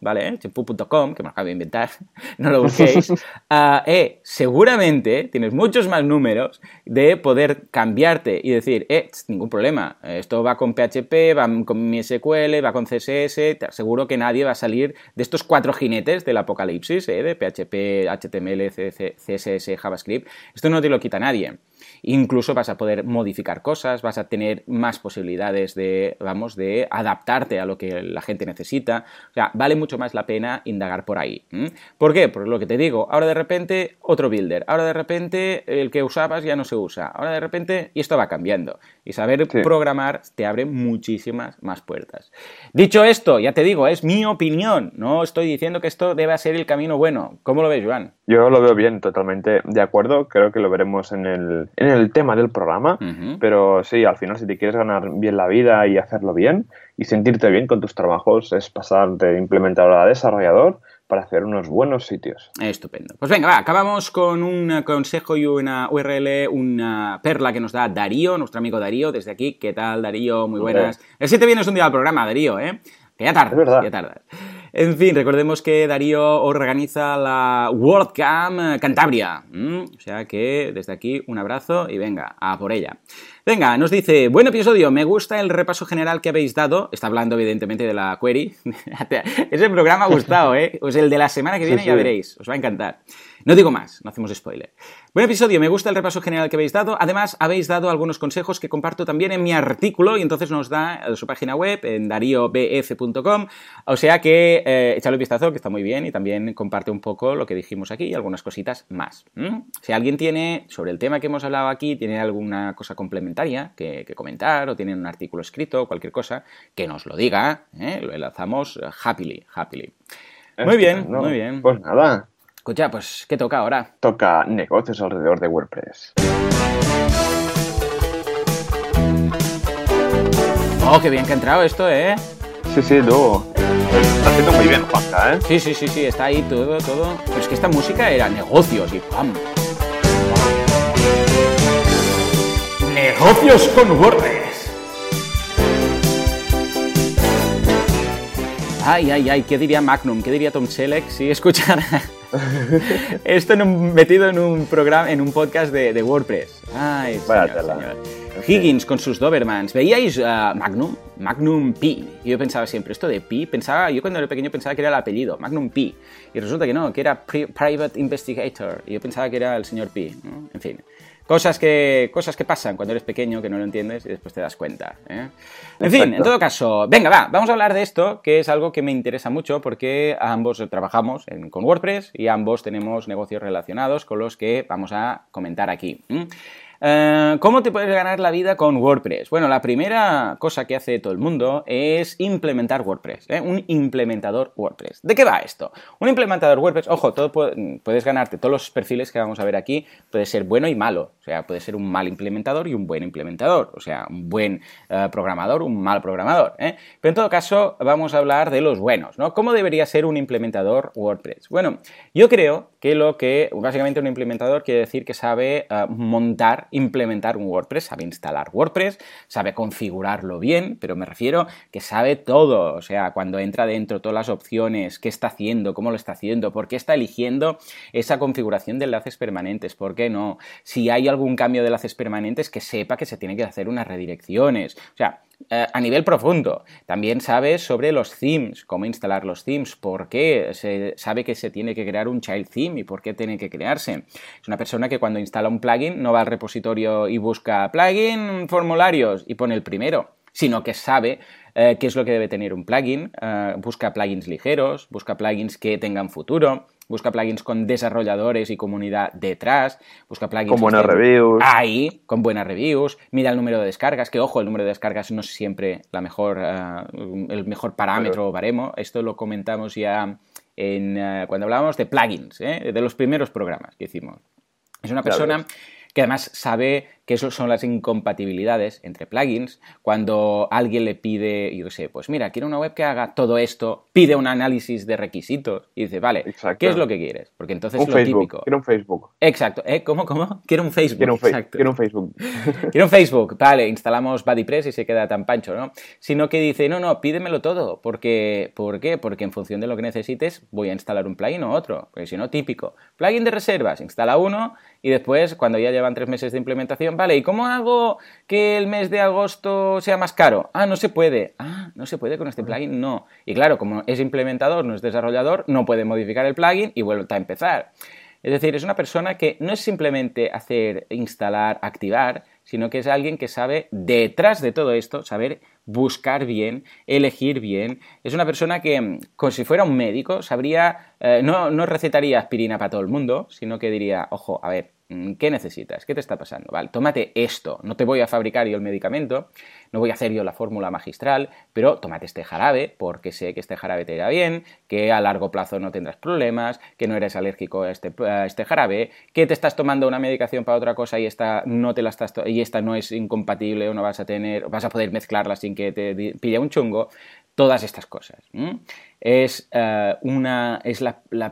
¿vale? Chimfu.com, que me acabo de inventar, no lo busquéis. uh, eh, seguramente tienes muchos más números de poder cambiarte y decir, eh, ningún problema, esto va con PHP, va con mi SQL, va con CSS, te aseguro que nadie va a salir de estos cuatro jinetes del apocalipsis, ¿eh? de PHP, HTML, CSS, JavaScript. Esto no te lo quita nadie. Incluso vas a poder modificar cosas, vas a tener más posibilidades de, vamos, de adaptarte a lo que la gente necesita. O sea, vale mucho más la pena indagar por ahí. ¿Por qué? Por lo que te digo, ahora de repente otro builder, ahora de repente el que usabas ya no se usa, ahora de repente, y esto va cambiando. Y saber programar te abre muchísimas más puertas. Dicho esto, ya te digo, es mi opinión, no estoy diciendo que esto deba ser el camino bueno. ¿Cómo lo ves, Joan? Yo lo veo bien, totalmente de acuerdo, creo que lo veremos en el, en el tema del programa, pero sí, al final si te quieres ganar bien la vida y hacerlo bien y sentirte bien con tus trabajos es pasar de implementador a desarrollador para hacer unos buenos sitios. Estupendo. Pues venga, va, acabamos con un consejo y una URL, una perla que nos da Darío, nuestro amigo Darío, desde aquí. ¿Qué tal, Darío? Muy buenas. El 7 vienes un día al programa, Darío, ¿eh? Que ya tardas, ya tardas. En fin, recordemos que Darío organiza la WordCamp Cantabria. O sea que desde aquí un abrazo y venga, a por ella. Venga, nos dice, buen episodio, me gusta el repaso general que habéis dado. Está hablando evidentemente de la query. Ese programa ha gustado, ¿eh? Pues el de la semana que viene ya veréis, os va a encantar. No digo más, no hacemos spoiler. Buen episodio, me gusta el repaso general que habéis dado. Además, habéis dado algunos consejos que comparto también en mi artículo y entonces nos da su página web en dariobf.com. O sea que eh, echadle un vistazo, que está muy bien y también comparte un poco lo que dijimos aquí y algunas cositas más. Si alguien tiene, sobre el tema que hemos hablado aquí, tiene alguna cosa complementaria que, comentar o tiene un artículo escrito o cualquier cosa, que nos lo diga. ¿eh? Lo enlazamos happily, happily. Muy bien, muy bien. Pues nada, Escucha, pues, ¿qué toca ahora? Toca negocios alrededor de WordPress. Oh, qué bien que ha entrado esto, ¿eh? Sí, sí, tú. Está haciendo muy bien, Juanca, ¿eh? Sí, sí, sí, sí, está ahí todo, todo. Pero es que esta música era negocios y ¡pam! Negocios con WordPress. Ay, ay, ay, ¿qué diría Magnum? ¿Qué diría Tom Selleck si escuchara Esto metido en un programa, en un podcast de, WordPress. Ay, señor, Higgins con sus Dobermans. ¿Veíais uh, Magnum? Magnum P. Yo pensaba siempre, esto de P, pensaba, yo cuando era pequeño pensaba que era el apellido, Magnum P. Y resulta que no, que era Private Investigator. Y yo pensaba que era el señor P. En fin. Cosas que, cosas que pasan cuando eres pequeño, que no lo entiendes y después te das cuenta. ¿eh? En fin, en todo caso, venga, va, vamos a hablar de esto, que es algo que me interesa mucho porque ambos trabajamos con WordPress y ambos tenemos negocios relacionados con los que vamos a comentar aquí. Eh, ¿Cómo te puedes ganar la vida con WordPress? Bueno, la primera cosa que hace todo el mundo es implementar WordPress, ¿eh? un implementador WordPress. ¿De qué va esto? Un implementador WordPress, ojo, todo puedes ganarte todos los perfiles que vamos a ver aquí, puede ser bueno y malo, o sea, puede ser un mal implementador y un buen implementador, o sea, un buen uh, programador, un mal programador. ¿eh? Pero en todo caso, vamos a hablar de los buenos, ¿no? ¿Cómo debería ser un implementador WordPress? Bueno, yo creo que lo que, básicamente un implementador quiere decir que sabe montar implementar un WordPress, sabe instalar WordPress, sabe configurarlo bien, pero me refiero que sabe todo, o sea, cuando entra dentro todas las opciones, qué está haciendo, cómo lo está haciendo, por qué está eligiendo esa configuración de enlaces permanentes, por qué no, si hay algún cambio de enlaces permanentes, que sepa que se tiene que hacer unas redirecciones, o sea, eh, a nivel profundo. También sabe sobre los themes, cómo instalar los themes, por qué se sabe que se tiene que crear un child theme y por qué tiene que crearse. Es una persona que cuando instala un plugin no va al repositorio y busca plugin formularios y pone el primero, sino que sabe eh, qué es lo que debe tener un plugin, eh, busca plugins ligeros, busca plugins que tengan futuro, busca plugins con desarrolladores y comunidad detrás, busca plugins con buenas reviews. Ahí, con buenas reviews, mira el número de descargas, que ojo, el número de descargas no es siempre la mejor, eh, el mejor parámetro o baremo, esto lo comentamos ya en, eh, cuando hablábamos de plugins, ¿eh? de los primeros programas que hicimos. Es una persona que además sabe que eso son las incompatibilidades entre plugins. Cuando alguien le pide, yo sé, pues mira, quiero una web que haga todo esto, pide un análisis de requisitos y dice, vale, ¿qué es lo que quieres? Porque entonces un lo Facebook. típico. Quiero un Facebook. Exacto. ¿Eh? ¿Cómo, cómo? Quiero un Facebook. Quiero un, Exacto. quiero un Facebook. quiero un Facebook. Vale, instalamos BuddyPress y se queda tan pancho, ¿no? Sino que dice, no, no, pídemelo todo. Porque, ¿Por qué? Porque en función de lo que necesites voy a instalar un plugin o otro. Porque si no, típico. Plugin de reservas, instala uno y después, cuando ya llevan tres meses de implementación, vale, ¿y cómo hago que el mes de agosto sea más caro? Ah, no se puede. Ah, no se puede con este plugin, no. Y claro, como es implementador, no es desarrollador, no puede modificar el plugin y vuelve a empezar. Es decir, es una persona que no es simplemente hacer, instalar, activar, sino que es alguien que sabe detrás de todo esto, saber buscar bien, elegir bien. Es una persona que, como si fuera un médico, sabría, eh, no, no recetaría aspirina para todo el mundo, sino que diría, ojo, a ver, Mm, ¿Qué necesitas? ¿Qué te está pasando? Vale, tómate esto. No te voy a fabricar yo el medicamento, no voy a hacer yo la fórmula magistral, pero tómate este jarabe porque sé que este jarabe te irá bien, que a largo plazo no tendrás problemas, que no eres alérgico a este, este jarabe, que te estás tomando una medicación para otra cosa y esta no te la estás y esta no es incompatible o no vas a tener, vas a poder mezclarla sin que te pille un chungo todas estas cosas. Es, eh, una, es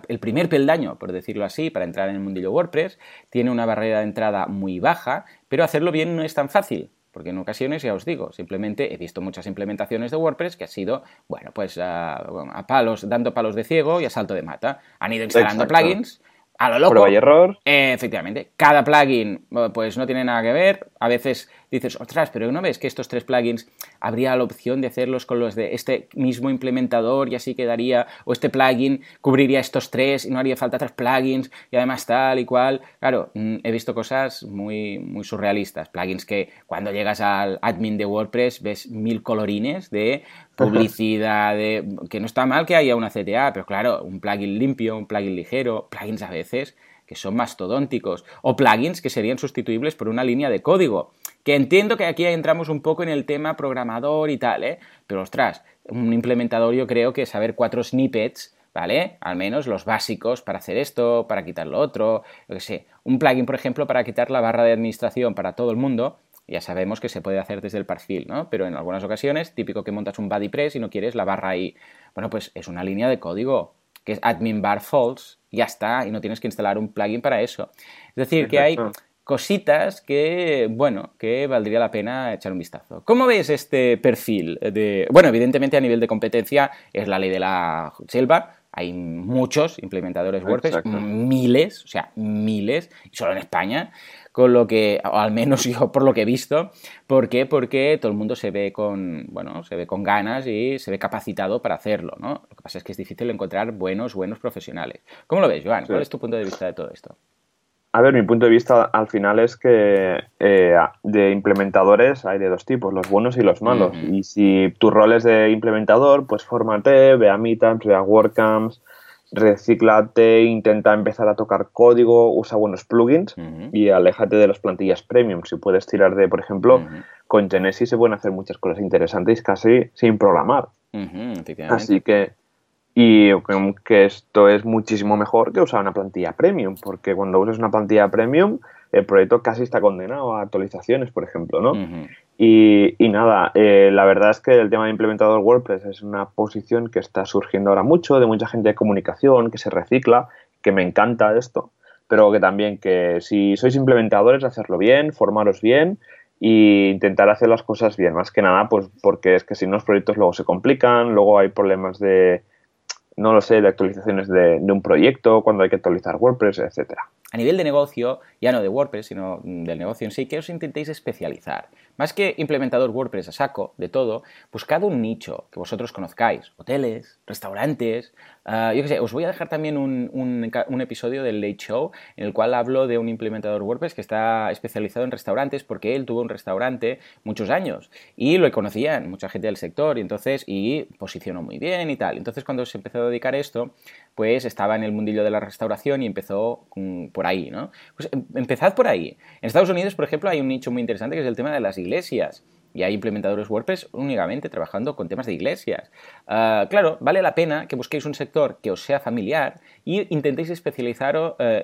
el primer peldaño, por decirlo así, para entrar en el mundillo WordPress. Tiene una barrera de entrada muy baja, pero hacerlo bien no es tan fácil. porque en ocasiones, ya os digo, simplemente he visto muchas implementaciones de WordPress que ha sido, bueno, pues a, palos, dando palos de ciego y a salto de mata. Han ido instalando plugins a lo loco. Prueba y error. efectivamente. Cada plugin, pues no tiene nada que ver. A veces dices, ostras, pero ¿no ves que estos tres plugins habría la opción de hacerlos con los de este mismo implementador y así quedaría, o este plugin cubriría estos tres y no haría falta tres plugins y además tal y cual? Claro, mm, he visto cosas muy, muy surrealistas, plugins que cuando llegas al admin de WordPress ves mil colorines de publicidad, de, que no está mal que haya una CTA, pero claro, un plugin limpio, un plugin ligero, plugins a veces que son mastodónticos, o plugins que serían sustituibles por una línea de código. Que entiendo que aquí entramos un poco en el tema programador y tal, ¿eh? Pero ostras, un implementador yo creo que saber cuatro snippets, ¿vale? Al menos los básicos para hacer esto, para quitar lo otro, yo qué sé. Un plugin, por ejemplo, para quitar la barra de administración para todo el mundo, ya sabemos que se puede hacer desde el perfil, ¿no? Pero en algunas ocasiones, típico que montas un BuddyPress y no quieres la barra ahí. Bueno, pues es una línea de código que es admin bar false, ya está, y no tienes que instalar un plugin para eso. Es decir, que hay cositas que, bueno, que valdría la pena echar un vistazo. ¿Cómo ves este perfil? De... Bueno, evidentemente a nivel de competencia es la ley de la selva, hay muchos implementadores WordPress, miles, o sea, miles, y solo en España con lo que, o al menos yo por lo que he visto. ¿Por qué? Porque todo el mundo se ve con, bueno, se ve con ganas y se ve capacitado para hacerlo, ¿no? Lo que pasa es que es difícil encontrar buenos, buenos profesionales. ¿Cómo lo ves, Joan? ¿Cuál es tu punto de vista de todo esto? A ver, mi punto de vista al final es que eh, de implementadores hay de dos tipos, los buenos y los malos. Y si tu rol es de implementador, pues fórmate, ve a Meetups, ve a WordCamps, reciclate, intenta empezar a tocar código, usa buenos plugins y aléjate de las plantillas premium. Si puedes tirar de, por ejemplo, con Genesis se pueden hacer muchas cosas interesantes casi sin programar. Así que, y que esto es muchísimo mejor que usar una plantilla premium, porque cuando usas una plantilla premium, el proyecto casi está condenado a actualizaciones, por ejemplo, ¿no? Y, nada, eh, la verdad es que el tema de implementador WordPress es una posición que está surgiendo ahora mucho, de mucha gente de comunicación, que se recicla, que me encanta esto, pero que también que si sois implementadores, hacerlo bien, formaros bien e intentar hacer las cosas bien, más que nada, pues porque es que si no los proyectos luego se complican, luego hay problemas de, no lo sé, de actualizaciones de, de un proyecto, cuando hay que actualizar WordPress, etcétera. A nivel de negocio, ya no de WordPress, sino del negocio en sí, que os intentéis especializar. Más que implementador WordPress a saco de todo, buscad un nicho que vosotros conozcáis. Hoteles, restaurantes. Ah, yo qué sé, os voy a dejar también un, un, episodio del Late Show en el cual hablo de un implementador WordPress que está especializado en restaurantes porque él tuvo un restaurante muchos años y lo conocían mucha gente del sector y entonces y posicionó muy bien y tal. Entonces cuando se empezó a dedicar a esto, pues estaba en el mundillo de la restauración y empezó por ahí, ¿no? Pues em, empezad por ahí. En Estados Unidos, por ejemplo, hay un nicho muy interesante que es el tema de las iglesias y hay implementadores WordPress únicamente trabajando con temas de iglesias. Ah, claro, vale la pena que busquéis un sector que os sea familiar y intentéis especializaros, eh,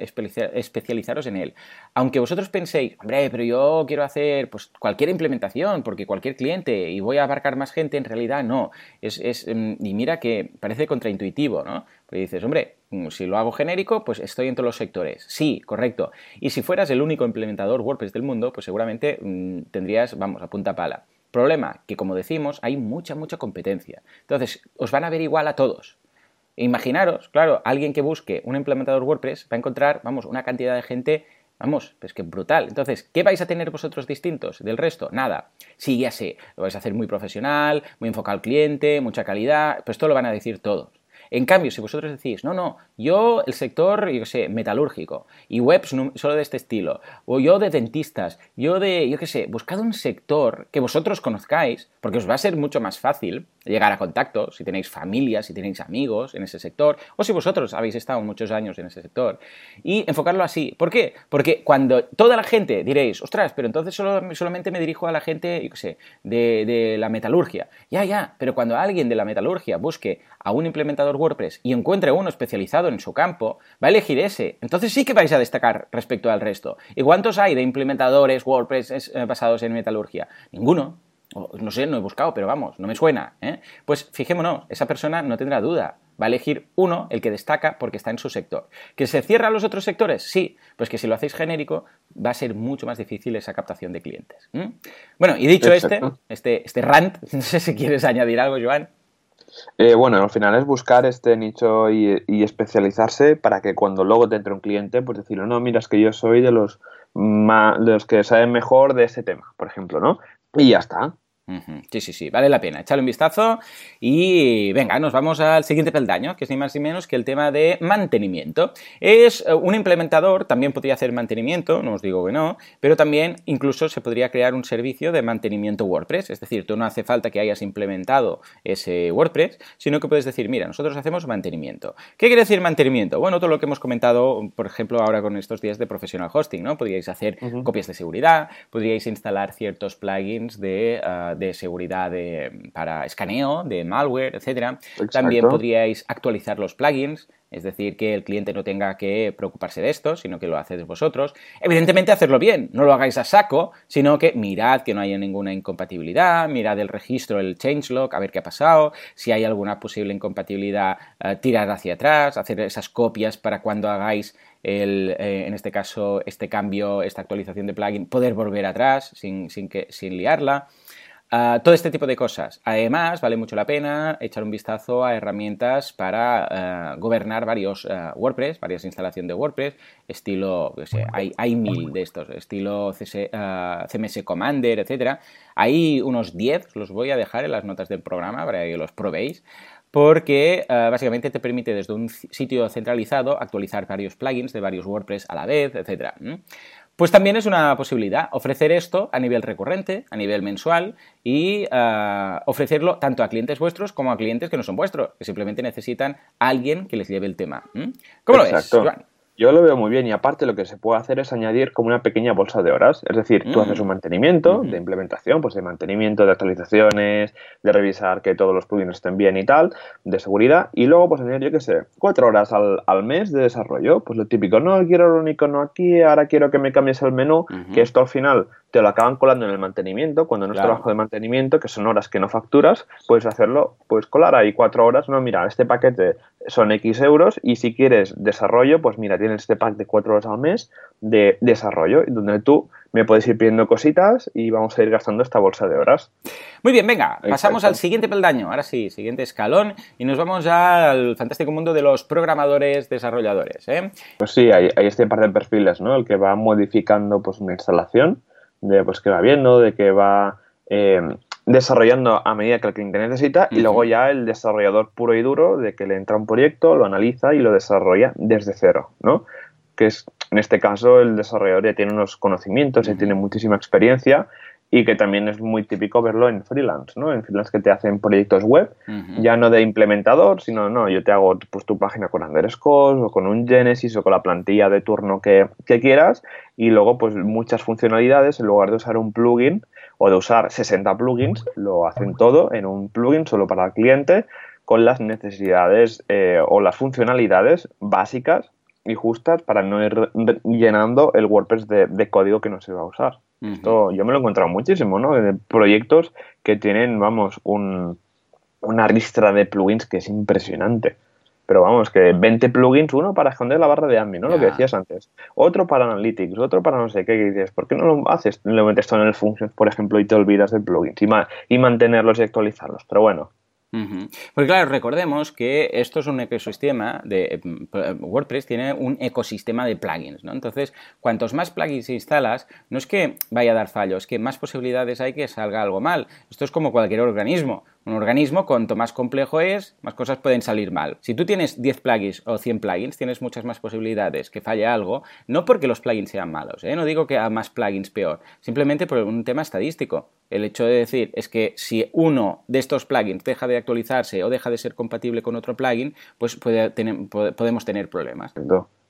especializaros en él. Aunque vosotros penséis, hombre, pero yo quiero hacer pues, cualquier implementación porque cualquier cliente y voy a abarcar más gente, en realidad no. Es, es, mm, y mira que parece contraintuitivo, ¿no? Porque dices, hombre, si lo hago genérico, pues estoy en todos los sectores. Sí, correcto. Y si fueras el único implementador WordPress del mundo, pues seguramente mm, tendrías, vamos, a punta pala. Problema, que como decimos, hay mucha, mucha competencia. Entonces, os van a ver igual a todos. Imaginaros, claro, alguien que busque un implementador WordPress va a encontrar, vamos, una cantidad de gente, vamos, pues que brutal. Entonces, ¿qué vais a tener vosotros distintos del resto? Nada. Sí, ya sé, lo vais a hacer muy profesional, muy enfocado al cliente, mucha calidad, pues esto lo van a decir todos. En cambio, si vosotros decís, no, no, yo el sector, yo qué sé, metalúrgico y webs solo de este estilo, o yo de dentistas, yo de, yo qué sé, buscad un sector que vosotros conozcáis, porque os va a ser mucho más fácil llegar a contacto, si tenéis familia, si tenéis amigos en ese sector, o si vosotros habéis estado muchos años en ese sector, y enfocarlo así. ¿Por qué? Porque cuando toda la gente diréis, ostras, pero entonces solo, solamente me dirijo a la gente, yo qué sé, de, de la metalurgia. Ya, ya, pero cuando alguien de la metalurgia busque a un implementador WordPress y encuentre uno especializado en su campo, va a elegir ese. Entonces sí que vais a destacar respecto al resto. ¿Y cuántos hay de implementadores WordPress eh, basados en metalurgia? Ninguno no sé, no he buscado, pero vamos, no me suena. ¿eh? Pues fijémonos, esa persona no tendrá duda. Va a elegir uno, el que destaca, porque está en su sector. ¿Que se cierran los otros sectores? Sí. Pues que si lo hacéis genérico, va a ser mucho más difícil esa captación de clientes. Bueno, y dicho este, este, este rant, no sé si quieres añadir algo, Joan. Eh, bueno, al final es buscar este nicho y, especializarse para que cuando luego te entre un cliente, pues decirle, no, mira, es que yo soy de los, de los que saben mejor de ese tema, por ejemplo, ¿no? Y ya está. Sí, sí, sí, vale la pena. Echarle un vistazo y venga, nos vamos al siguiente peldaño, que es ni más ni menos que el tema de mantenimiento. Es eh, un implementador, también podría hacer mantenimiento, no os digo que no, pero también incluso se podría crear un servicio de mantenimiento WordPress. Es decir, tú no hace falta que hayas implementado ese WordPress, sino que puedes decir, mira, nosotros hacemos mantenimiento. ¿Qué quiere decir mantenimiento? Bueno, todo lo que hemos comentado, por ejemplo, ahora con estos días de professional hosting, ¿no? Podríais hacer copias de seguridad, podríais instalar ciertos plugins de... Ah, de seguridad para escaneo, de malware, etcétera. También podríais actualizar los plugins, es decir, que el cliente no tenga que preocuparse de esto, sino que lo hacéis vosotros. Evidentemente, hacerlo bien, no lo hagáis a saco, sino que mirad que no haya ninguna incompatibilidad, mirad el registro, el changelog, a ver qué ha pasado, si hay alguna posible incompatibilidad, eh, tirar hacia atrás, hacer esas copias para cuando hagáis el, eh, en este caso, este cambio, esta actualización de plugin, poder volver atrás sin, sin, que, sin liarla. Ah, todo este tipo de cosas. Además, vale mucho la pena echar un vistazo a herramientas para ah, gobernar varios ah, WordPress, varias instalaciones de WordPress, estilo, hay, hay, mil de estos, estilo CMS Commander, etc. Hay unos 10, los voy a dejar en las notas del programa para que los probéis porque básicamente te permite desde un sitio centralizado actualizar varios plugins de varios WordPress a la vez, etc. Pues también es una posibilidad ofrecer esto a nivel recurrente, a nivel mensual y ah, ofrecerlo tanto a clientes vuestros como a clientes que no son vuestros, que simplemente necesitan a alguien que les lleve el tema. ¿Cómo lo ves, Joan? Yo lo veo muy bien y aparte lo que se puede hacer es añadir como una pequeña bolsa de horas. Es decir, tú haces un mm. mantenimiento de implementación, pues de mantenimiento, de actualizaciones, de revisar que todos los plugins estén bien y tal, de seguridad, y luego pues añadir, yo qué sé, cuatro horas al, al, mes de desarrollo. Pues lo típico, no quiero un icono aquí, ahora quiero que me cambies el menú, que esto al final te lo acaban colando en el mantenimiento, cuando no es trabajo de mantenimiento, que son horas que no facturas, puedes hacerlo, puedes colar ahí cuatro horas, no, mira, este paquete son X euros y si quieres desarrollo, pues mira, tienes este pack de cuatro horas al mes de desarrollo, donde tú me puedes ir pidiendo cositas y vamos a ir gastando esta bolsa de horas. Muy bien, venga, pasamos al siguiente peldaño, ahora sí, siguiente escalón, y nos vamos al fantástico mundo de los programadores desarrolladores. ¿eh? Pues sí, hay, hay este par de perfiles, ¿no? El que va modificando pues una instalación, de pues que va viendo, de que va eh, desarrollando a medida que el cliente necesita y luego ya el desarrollador puro y duro de que le entra un proyecto, lo analiza y lo desarrolla desde cero, ¿no? Que es, en este caso, el desarrollador ya tiene unos conocimientos, ya tiene muchísima experiencia y que también es muy típico verlo en freelance, ¿no? En freelance que te hacen proyectos web, ya no de implementador, sino, no, yo te hago pues, tu página con Underscore o con un Genesis o con la plantilla de turno que, quieras y luego pues muchas funcionalidades, en lugar de usar un plugin o de usar 60 plugins, lo hacen todo en un plugin solo para el cliente con las necesidades eh, o las funcionalidades básicas y justas para no ir llenando el WordPress de código que no se va a usar. Esto yo me lo he encontrado muchísimo, ¿no? De proyectos que tienen, vamos, un, una ristra de plugins que es impresionante. Pero vamos, que 20 plugins, uno para esconder la barra de admin, ¿no? Lo que decías antes. Otro para Analytics, otro para no sé qué. Que dices, ¿por qué no lo haces? Lo metes todo en el Functions, por ejemplo, y te olvidas del plugin y, y mantenerlos y actualizarlos. Pero bueno, porque claro, recordemos que esto es un ecosistema de mm, WordPress tiene un ecosistema de plugins, ¿no? Entonces, cuantos más plugins instalas, no es que vaya a dar fallos, es que más posibilidades hay que salga algo mal. Esto es como cualquier organismo. Un organismo, cuanto más complejo es, más cosas pueden salir mal. Si tú tienes 10 plugins o 100 plugins, tienes muchas más posibilidades que falle algo, no porque los plugins sean malos, ¿eh? no digo que a más plugins peor, simplemente por un tema estadístico. El hecho de decir es que si uno de estos plugins deja de actualizarse o deja de ser compatible con otro plugin, pues podemos tener problemas.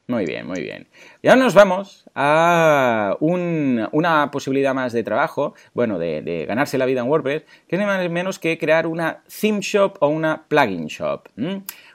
Muy bien, muy bien. Y ahora nos vamos a una posibilidad más de trabajo, bueno, de, ganarse la vida en WordPress, que es ni más ni menos que crear una theme shop o una plugin shop.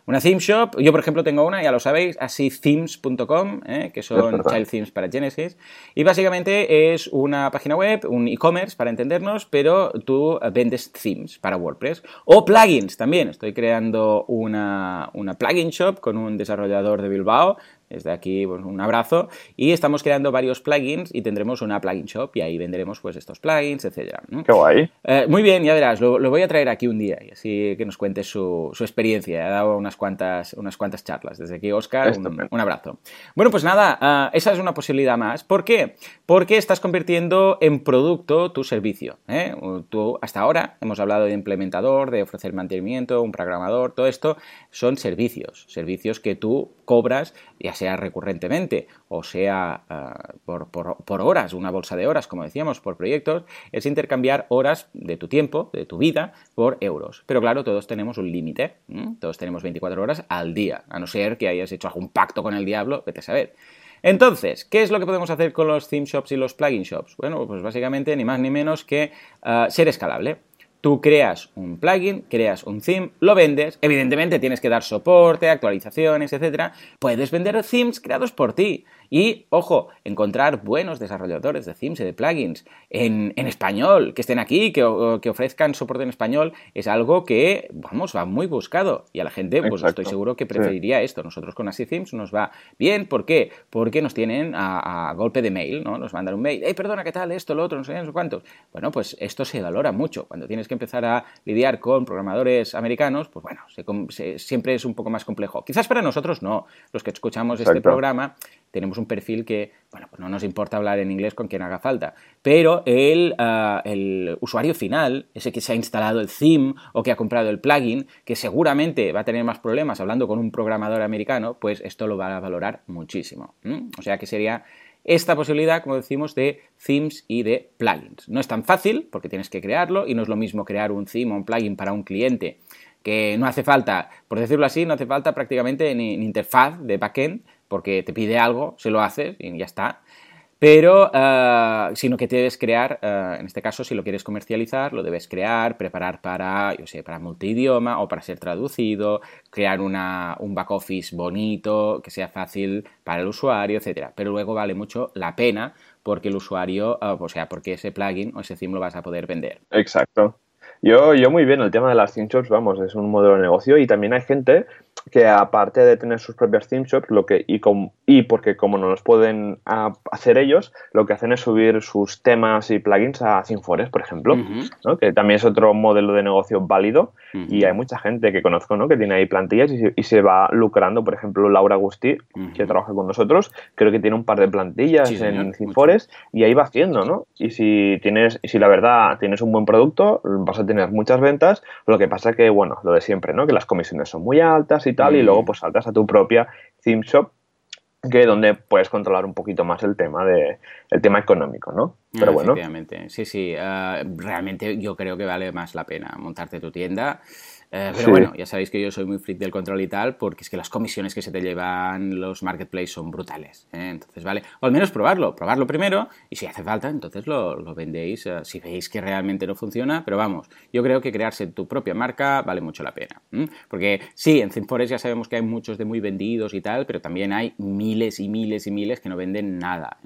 una theme shop. Yo, por ejemplo, tengo una, ya lo sabéis, así themes.com, ¿eh? que son child themes para Genesis. Y básicamente es una página web, un e-commerce para entendernos, pero tú vendes themes para WordPress. O plugins también. Estoy creando una, una plugin shop con un desarrollador de Bilbao desde aquí, pues, un abrazo. Y estamos creando varios plugins y tendremos una plugin shop y ahí venderemos pues estos plugins, etcétera. Qué guay. Eh, muy bien, ya verás, lo, voy a traer aquí un día y así que nos cuente su, experiencia. Ha dado unas cuantas, unas cuantas charlas. Desde aquí, Oscar, un, abrazo. Bueno, pues nada, ah, esa es una posibilidad más. ¿Por qué? Porque estás convirtiendo en producto tu servicio. ¿eh? Tú, hasta ahora hemos hablado de implementador, de ofrecer mantenimiento, un programador, todo esto son servicios. Servicios que tú cobras, ya sea recurrentemente o sea ah, por, horas, una bolsa de horas, como decíamos, por proyectos, es intercambiar horas de tu tiempo, de tu vida, por euros. Pero claro, todos tenemos un límite, todos tenemos 24 horas al día, a no ser que hayas hecho algún pacto con el diablo, vete a saber. Entonces, ¿qué es lo que podemos hacer con los theme shops y los plugin shops? Bueno, pues básicamente ni más ni menos que ah, ser escalable. Tú creas un plugin, creas un theme, lo vendes, evidentemente tienes que dar soporte, actualizaciones, etc. Puedes vender themes creados por ti. Y, ojo, encontrar buenos desarrolladores de themes y de plugins en, español, que estén aquí, que, que, ofrezcan soporte en español, es algo que, vamos, va muy buscado. Y a la gente, pues estoy seguro que preferiría esto. Nosotros con Así Themes nos va bien. ¿Por qué? Porque nos tienen a, golpe de mail, ¿no? Nos mandan un mail, hey, perdona, ¿qué tal? Esto, lo otro, no sé, no sé cuántos. Bueno, pues esto se valora mucho. Cuando tienes que empezar a lidiar con programadores americanos, pues bueno, siempre es un poco más complejo. Quizás para nosotros no. Los que escuchamos este programa tenemos un perfil que, bueno, pues no nos importa hablar en inglés con quien haga falta, pero el, ah, el usuario final, ese que se ha instalado el theme o que ha comprado el plugin, que seguramente va a tener más problemas hablando con un programador americano, pues esto lo va a valorar muchísimo. O sea que sería esta posibilidad, como decimos, de themes y de plugins. No es tan fácil porque tienes que crearlo y no es lo mismo crear un theme o un plugin para un cliente que no hace falta, por decirlo así, no hace falta prácticamente ni, ni interfaz de backend porque te pide algo, se lo haces y ya está. Pero, uh, sino que debes crear, uh, en este caso, si lo quieres comercializar, lo debes crear, preparar para, yo sé, para multidioma o para ser traducido, crear una, un back office bonito, que sea fácil para el usuario, etcétera. Pero luego vale mucho la pena porque el usuario, uh, o sea, porque ese plugin o ese theme lo vas a poder vender. Exacto. Yo, yo muy bien, el tema de las theme vamos, es un modelo de negocio y también hay gente que aparte de tener sus propias theme shops, lo que, y, y porque como no los pueden hacer ellos, lo que hacen es subir sus temas y plugins a ThemeForest, por ejemplo, ¿no? que también es otro modelo de negocio válido y hay mucha gente que conozco ¿no? que tiene ahí plantillas y, se va lucrando, por ejemplo, Laura Agustí, que trabaja con nosotros, creo que tiene un par de plantillas en ThemeForest y ahí va haciendo, ¿no? Y si tienes, si la verdad tienes un buen producto, vas a tener muchas ventas, lo que pasa que, bueno, lo de siempre, ¿no? Que las comisiones son muy altas y tal, y luego mm. pues saltas a tu propia theme shop que donde puedes controlar un poquito más el tema de el tema económico, ¿no? Pero bueno. Sí, sí. Ah, realmente yo creo que vale más la pena montarte tu tienda eh, pero bueno, ya sabéis que yo soy muy freak del control y tal, porque es que las comisiones que se te llevan los marketplaces son brutales. ¿eh? Entonces, vale, o al menos probarlo, probarlo primero y si hace falta, entonces lo, lo vendéis eh, si veis que realmente no funciona. Pero vamos, yo creo que crearse tu propia marca vale mucho la pena. Porque sí, en ThinkForest ya sabemos que hay muchos de muy vendidos y tal, pero también hay miles y miles y miles que no venden nada.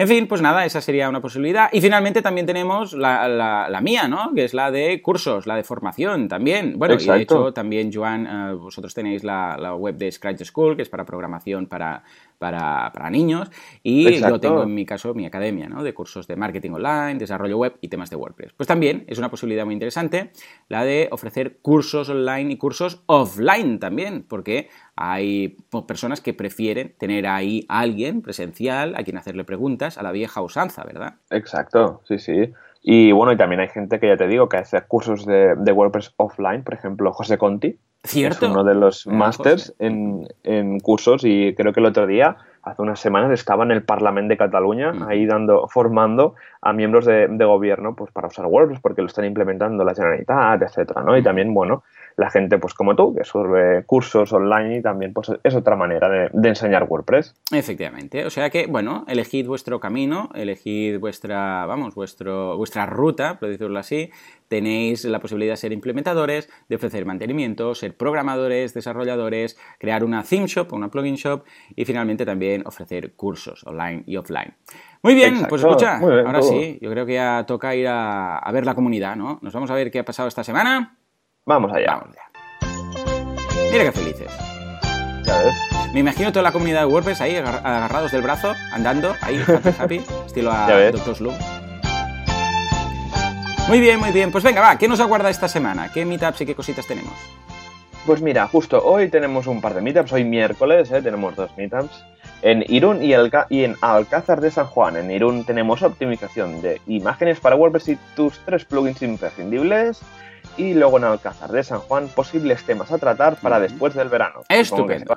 En fin, pues nada, esa sería una posibilidad. Y finalmente también tenemos la, mía, ¿no? Que es la de cursos, la de formación también. Bueno, y de hecho también, Joan, eh, vosotros tenéis la, la, web de Scratch School, que es para programación para, para, para niños y yo tengo en mi caso mi academia ¿no? de cursos de marketing online, desarrollo web y temas de WordPress. Pues también es una posibilidad muy interesante la de ofrecer cursos online y cursos offline también, porque hay personas que prefieren tener ahí a alguien presencial a quien hacerle preguntas a la vieja usanza, ¿verdad? Exacto, sí, sí. Y bueno, y también hay gente que ya te digo que hace cursos de, de WordPress offline, por ejemplo, José Conti, ¿Cierto? Es uno de los masters en, en, cursos y creo que el otro día, hace unas semanas, estaba en el Parlamento de Cataluña ahí dando, formando a miembros de, de, gobierno pues para usar WordPress porque lo están implementando la Generalitat, etcétera, ¿no? Y también, bueno, la gente, pues como tú, que sube cursos online y también pues, es otra manera de, de, enseñar WordPress. Efectivamente. O sea que, bueno, elegid vuestro camino, elegid vuestra, vamos, vuestro, vuestra ruta, por decirlo así. Tenéis la posibilidad de ser implementadores, de ofrecer mantenimiento, ser programadores, desarrolladores, crear una theme shop, una plugin shop y finalmente también ofrecer cursos online y offline. Muy bien, pues escucha, ahora sí, yo creo que ya toca ir a, ver la comunidad, ¿no? Nos vamos a ver qué ha pasado esta semana. Vamos allá. Mira qué felices. Ya ves. Me imagino toda la comunidad de WordPress ahí agarrados del brazo, andando, ahí, happy, happy, estilo a Doctor Sloom. Muy bien, muy bien. Pues venga, va, ¿qué nos aguarda esta semana? ¿Qué meetups y qué cositas tenemos? Pues mira, justo hoy tenemos un par de meetups, hoy miércoles ¿eh? tenemos dos meetups. En Irún y, y, en Alcázar de San Juan, en Irún tenemos optimización de imágenes para WordPress y tus tres plugins imprescindibles. Y luego en Alcázar de San Juan, posibles temas a tratar para después del verano. Estupendo.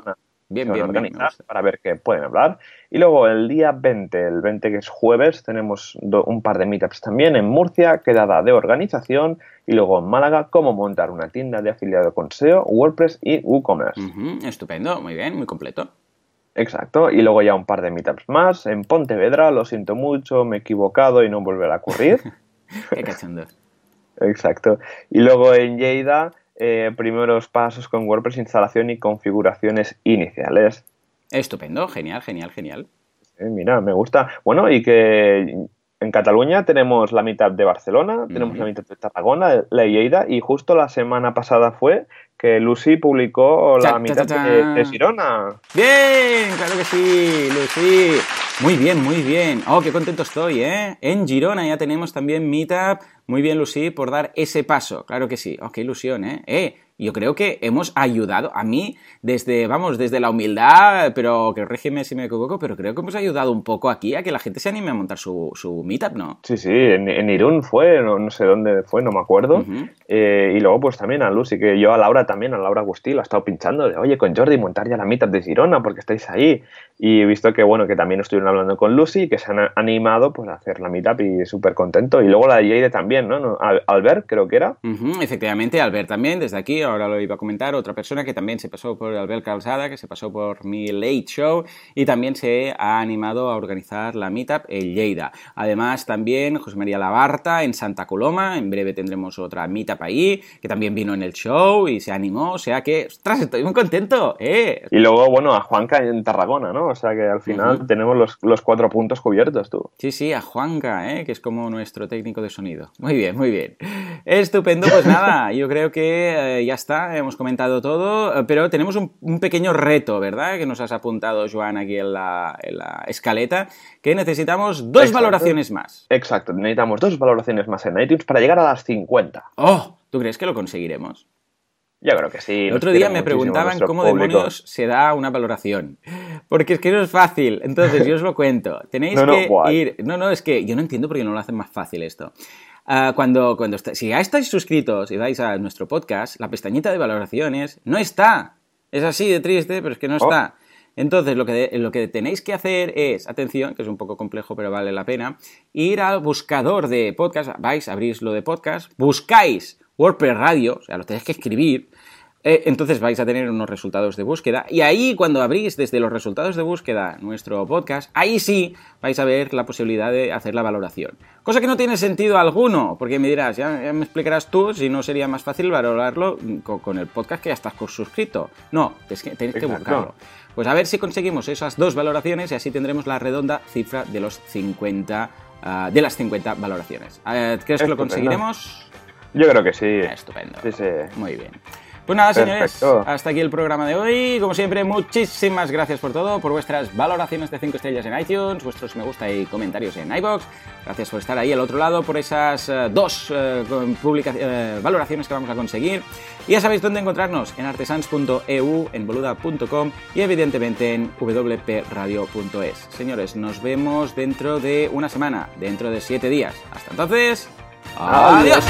Bien, bien, organizar para ver qué pueden hablar. Y luego el día 20, el 20 que es jueves, tenemos un par de meetups también en Murcia, quedada de organización, y luego en Málaga, cómo montar una tienda de afiliado con SEO, WordPress y WooCommerce. Estupendo, muy bien, muy completo. Exacto, y luego ya un par de meetups más. En Pontevedra, lo siento mucho, me he equivocado y no volverá a ocurrir. Qué cachando. Exacto. Y luego en Lleida, eh, primeros pasos con WordPress, instalación y configuraciones iniciales. Estupendo, genial, genial, genial. mira, me gusta. Bueno, y que en Cataluña tenemos la mitad de Barcelona, tenemos la mitad de Tarragona, la Lleida, y justo la semana pasada fue que Lucy publicó la mitad de, Girona. Bien, claro que sí, Lucy. Muy bien, muy bien. Oh, qué contento estoy, ¿eh? En Girona ya tenemos también Meetup. Muy bien, Lucy, por dar ese paso. Claro que sí. Oh, qué ilusión, ¿eh? Eh, yo creo que hemos ayudado a mí desde, vamos, desde la humildad, pero que régimen si me equivoco, pero creo que hemos ayudado un poco aquí a que la gente se anime a montar su, su meetup, ¿no? Sí, sí, en, Irún fue, no, sé dónde fue, no me acuerdo. Eh, y luego pues también a Lucy, que yo a Laura también, a Laura Agustí, la he estado pinchando de, oye, con Jordi montar ya la meetup de Girona porque estáis ahí. Y he visto que, bueno, que también estuvieron hablando con Lucy, que se han animado pues a hacer la meetup y súper contento. Y luego la de Jade también, ¿no? Albert, creo que era. efectivamente, Albert también, desde aquí, ahora lo iba a comentar, otra persona que también se pasó por Albert Calzada, que se pasó por mi Late Show y también se ha animado a organizar la meetup en Lleida. Además, también José María Labarta en Santa Coloma, en breve tendremos otra meetup ahí, que también vino en el show y se animó, o sea que, ostras, estoy muy contento, ¿eh? Y luego, bueno, a Juanca en Tarragona, ¿no? O sea que al final tenemos los, los, cuatro puntos cubiertos, tú. Sí, sí, a Juanca, ¿eh? Que es como nuestro técnico de sonido. Muy bien, muy bien. Estupendo, pues nada, yo creo que eh, ya está, hemos comentado todo, eh, pero tenemos un, pequeño reto, ¿verdad? Que nos has apuntado, Joan, aquí en la, escaleta, que necesitamos dos valoraciones más. Exacto, necesitamos dos valoraciones más en iTunes para llegar a las 50. ¡Oh! ¿Tú crees que lo conseguiremos? Yo creo que sí. El otro día me preguntaban cómo demonios se da una valoración. Porque es que no es fácil. Entonces, yo os lo cuento. Tenéis que ir. No, no, es que yo no entiendo por qué no lo hacen más fácil esto. Ah, cuando, cuando si ya estáis suscritos y vais a nuestro podcast, la pestañita de valoraciones no está. Es así de triste, pero es que no oh. está. Entonces, lo que, lo que tenéis que hacer es, atención, que es un poco complejo, pero vale la pena, ir al buscador de podcast, vais, abrís lo de podcast, buscáis WordPress Radio, o sea, lo tenéis que escribir, eh, entonces vais a tener unos resultados de búsqueda y ahí cuando abrís desde los resultados de búsqueda nuestro podcast, ahí sí vais a ver la posibilidad de hacer la valoración. Cosa que no tiene sentido alguno, porque me dirás, ya, me explicarás tú si no sería más fácil valorarlo con, el podcast que ya estás suscrito. No, tenéis que buscarlo. Pues a ver si conseguimos esas dos valoraciones y así tendremos la redonda cifra de los 50 ah, de las 50 valoraciones. Eh, ¿Crees que lo conseguiremos? Yo creo que sí. Estupendo. Muy bien. Pues nada, señores, hasta aquí el programa de hoy. Como siempre, muchísimas gracias por todo, por vuestras valoraciones de 5 estrellas en iTunes, vuestros me gusta y comentarios en iBox. Gracias por estar ahí al otro lado, por esas eh, dos eh, valoraciones que vamos a conseguir. Y ya sabéis dónde encontrarnos, en artesans.eu, en boluda.com y evidentemente en wpradio.es. Señores, nos vemos dentro de una semana, dentro de 7 días. Hasta entonces, adiós.